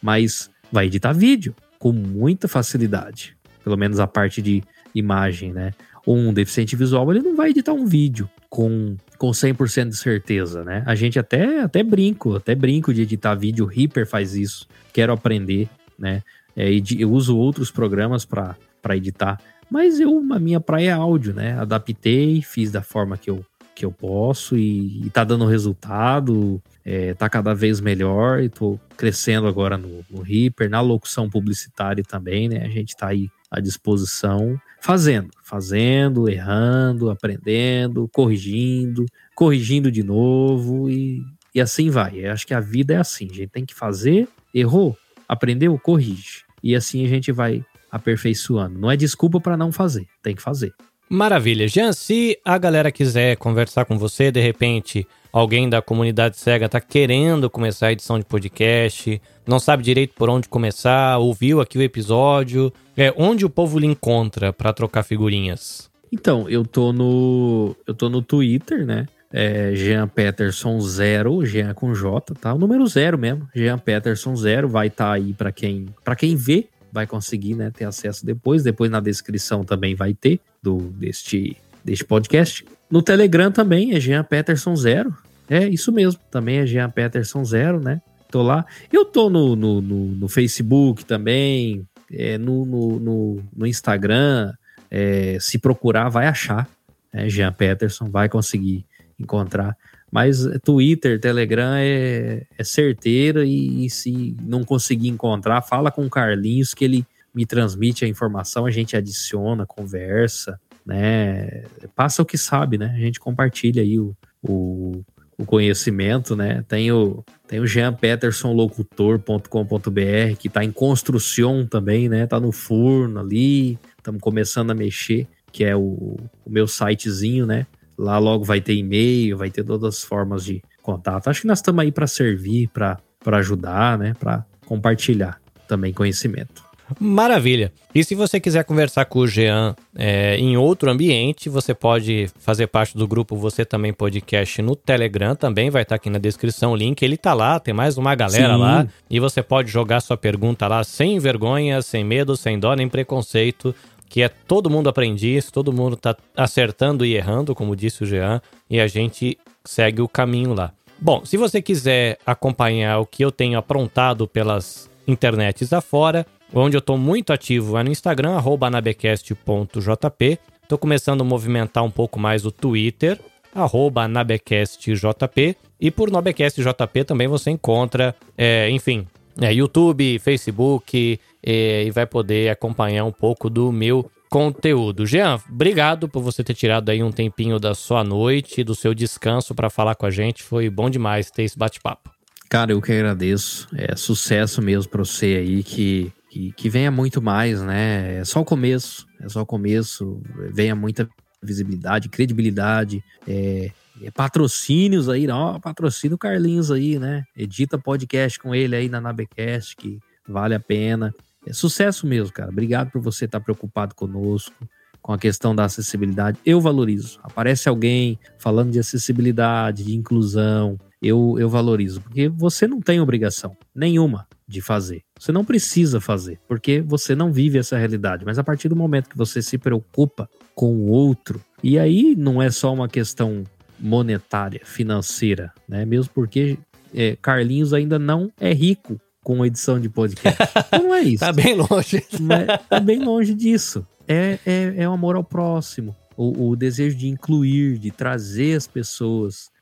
mas vai editar vídeo com muita facilidade, pelo menos a parte de imagem, né? um deficiente visual, ele não vai editar um vídeo com, com 100% de certeza, né? A gente até, até brinco, até brinco de editar vídeo, o Reaper faz isso, quero aprender, né? É, eu uso outros programas para editar, mas eu, a minha praia é áudio, né? Adaptei, fiz da forma que eu, que eu posso e, e tá dando resultado, é, tá cada vez melhor e tô crescendo agora no, no Reaper, na locução publicitária também, né? A gente tá aí à disposição fazendo, fazendo, errando, aprendendo, corrigindo, corrigindo de novo e, e assim vai. Eu acho que a vida é assim, a gente tem que fazer, errou, aprendeu, corrige. E assim a gente vai aperfeiçoando. Não é desculpa para não fazer, tem que fazer. Maravilha. Jean, se a galera quiser conversar com você, de repente alguém da comunidade cega está querendo começar a edição de podcast, não sabe direito por onde começar, ouviu aqui o episódio, é onde o povo lhe encontra para trocar figurinhas? Então, eu tô no eu tô no Twitter, né? É Jean Peterson zero, Jean com J, tá? O número zero mesmo, Jean Peterson zero, vai estar tá aí para quem para quem vê, vai conseguir, né, ter acesso depois. Depois na descrição também vai ter do deste deste podcast. No Telegram também é Jean Peterson zero. É isso mesmo, também é Jean Peterson zero, né? Tô lá. Eu tô no, no, no, no Facebook também, é, no, no, no, Instagram. É, se procurar, vai achar. Né? Jean Peterson vai conseguir encontrar. Mas Twitter, Telegram é, é certeira e, e, se não conseguir encontrar, fala com o Carlinhos que ele me transmite a informação, a gente adiciona, conversa, né? Passa o que sabe, né? A gente compartilha aí o, o, o conhecimento, né? Tem o, tem o Jean Peterson Locutor.com.br, que está em construção também, né? Tá no forno ali, estamos começando a mexer, que é o, o meu sitezinho, né? Lá logo vai ter e-mail, vai ter todas as formas de contato. Acho que nós estamos aí para servir, para ajudar, né? Para compartilhar também conhecimento. Maravilha. E se você quiser conversar com o Jean é, em outro ambiente, você pode fazer parte do grupo Você Também Podcast no Telegram, também vai estar aqui na descrição o link. Ele tá lá, tem mais uma galera Sim. lá. E você pode jogar sua pergunta lá sem vergonha, sem medo, sem dó nem preconceito. Que é todo mundo aprendiz, todo mundo tá acertando e errando, como disse o Jean, e a gente segue o caminho lá. Bom, se você quiser acompanhar o que eu tenho aprontado pelas internets afora, onde eu estou muito ativo é no Instagram, anabecast.jp. Estou começando a movimentar um pouco mais o Twitter, anabecastjp. E por NobecastJP também você encontra, é, enfim, é, YouTube, Facebook, é, e vai poder acompanhar um pouco do meu conteúdo. Jean, obrigado por você ter tirado aí um tempinho da sua noite, do seu descanso para falar com a gente. Foi bom demais ter esse bate-papo. Cara, eu que agradeço. É sucesso mesmo para você aí que que, que venha muito mais, né? É só o começo, é só o começo, venha muita visibilidade, credibilidade, é, é patrocínios aí, ó, patrocina o Carlinhos aí, né? Edita podcast com ele aí na Nabecast, que vale a pena. É sucesso mesmo, cara. Obrigado por você estar preocupado conosco, com a questão da acessibilidade. Eu valorizo. Aparece alguém falando de acessibilidade, de inclusão, eu, eu valorizo, porque você não tem obrigação nenhuma de fazer. Você não precisa fazer, porque você não vive essa realidade. Mas a partir do momento que você se preocupa com o outro, e aí não é só uma questão monetária, financeira, né? Mesmo porque é, Carlinhos ainda não é rico com edição de podcast. Então não é isso. tá bem longe. Mas tá bem longe disso. É, é, é o amor ao próximo. o, o desejo de incluir, de trazer as pessoas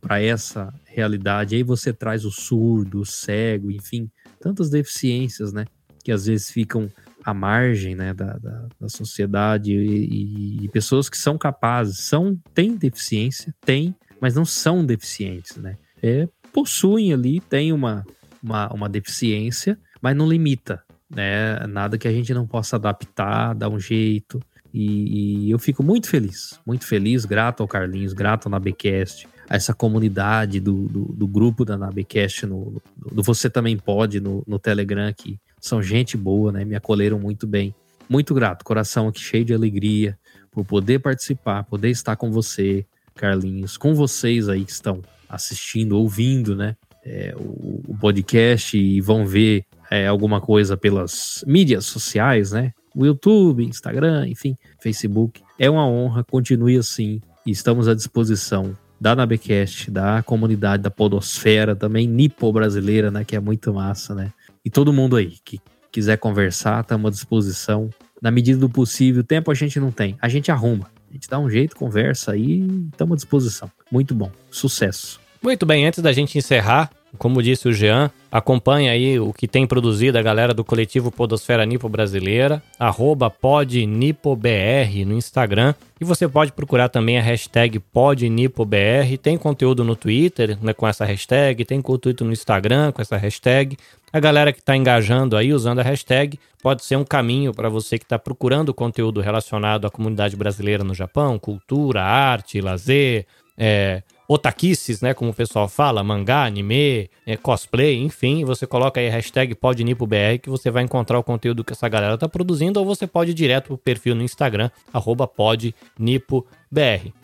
para essa realidade. Aí você traz o surdo, o cego, enfim, tantas deficiências, né? Que às vezes ficam à margem né, da, da, da sociedade e, e, e, pessoas que são capazes, são, têm deficiência, têm, mas não são deficientes, né? É, possuem ali, têm uma, uma, uma deficiência, mas não limita, né? Nada que a gente não possa adaptar, dar um jeito. E, e, eu fico muito feliz, muito feliz, grato ao Carlinhos, grato ao Nabecast, a essa comunidade do, do, do grupo da Nabecast, no, do Você Também Pode, no, no Telegram, que são gente boa, né? Me acolheram muito bem. Muito grato, coração aqui cheio de alegria por poder participar, poder estar com você, Carlinhos, com vocês aí que estão assistindo, ouvindo, né? É, o, o, podcast e vão ver é, alguma coisa pelas mídias sociais, né? o YouTube, Instagram, enfim, Facebook. É uma honra, continue assim estamos à disposição da Nabecast, da comunidade da podosfera, também nipo brasileira, né, que é muito massa, né? E todo mundo aí que quiser conversar, estamos à disposição. Na medida do possível, tempo a gente não tem, a gente arruma. A gente dá um jeito, conversa aí, estamos à disposição. Muito bom, sucesso. Muito bem, antes da gente encerrar, como disse o Jean, acompanha aí o que tem produzido a galera do coletivo Podosfera Nipo Brasileira, arroba podnipobr no Instagram. E você pode procurar também a hashtag podnipobr. Tem conteúdo no Twitter né, com essa hashtag, tem conteúdo no Instagram com essa hashtag. A galera que está engajando aí usando a hashtag pode ser um caminho para você que está procurando conteúdo relacionado à comunidade brasileira no Japão, cultura, arte, lazer, é, otaquices, né, como o pessoal fala, mangá, anime, é, cosplay, enfim, você coloca aí a hashtag podnipobr que você vai encontrar o conteúdo que essa galera tá produzindo ou você pode ir direto pro perfil no Instagram, arroba podnipobr.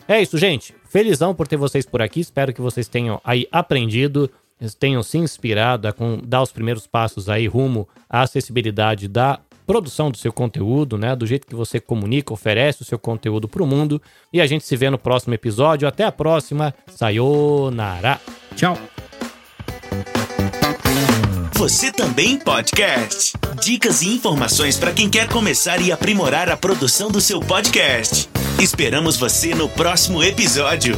É isso, gente. Felizão por ter vocês por aqui, espero que vocês tenham aí aprendido, tenham se inspirado a dar os primeiros passos aí rumo à acessibilidade da produção do seu conteúdo, né? Do jeito que você comunica, oferece o seu conteúdo para o mundo. E a gente se vê no próximo episódio. Até a próxima. Sayonara. Tchau. Você também podcast. Dicas e informações para quem quer começar e aprimorar a produção do seu podcast. Esperamos você no próximo episódio.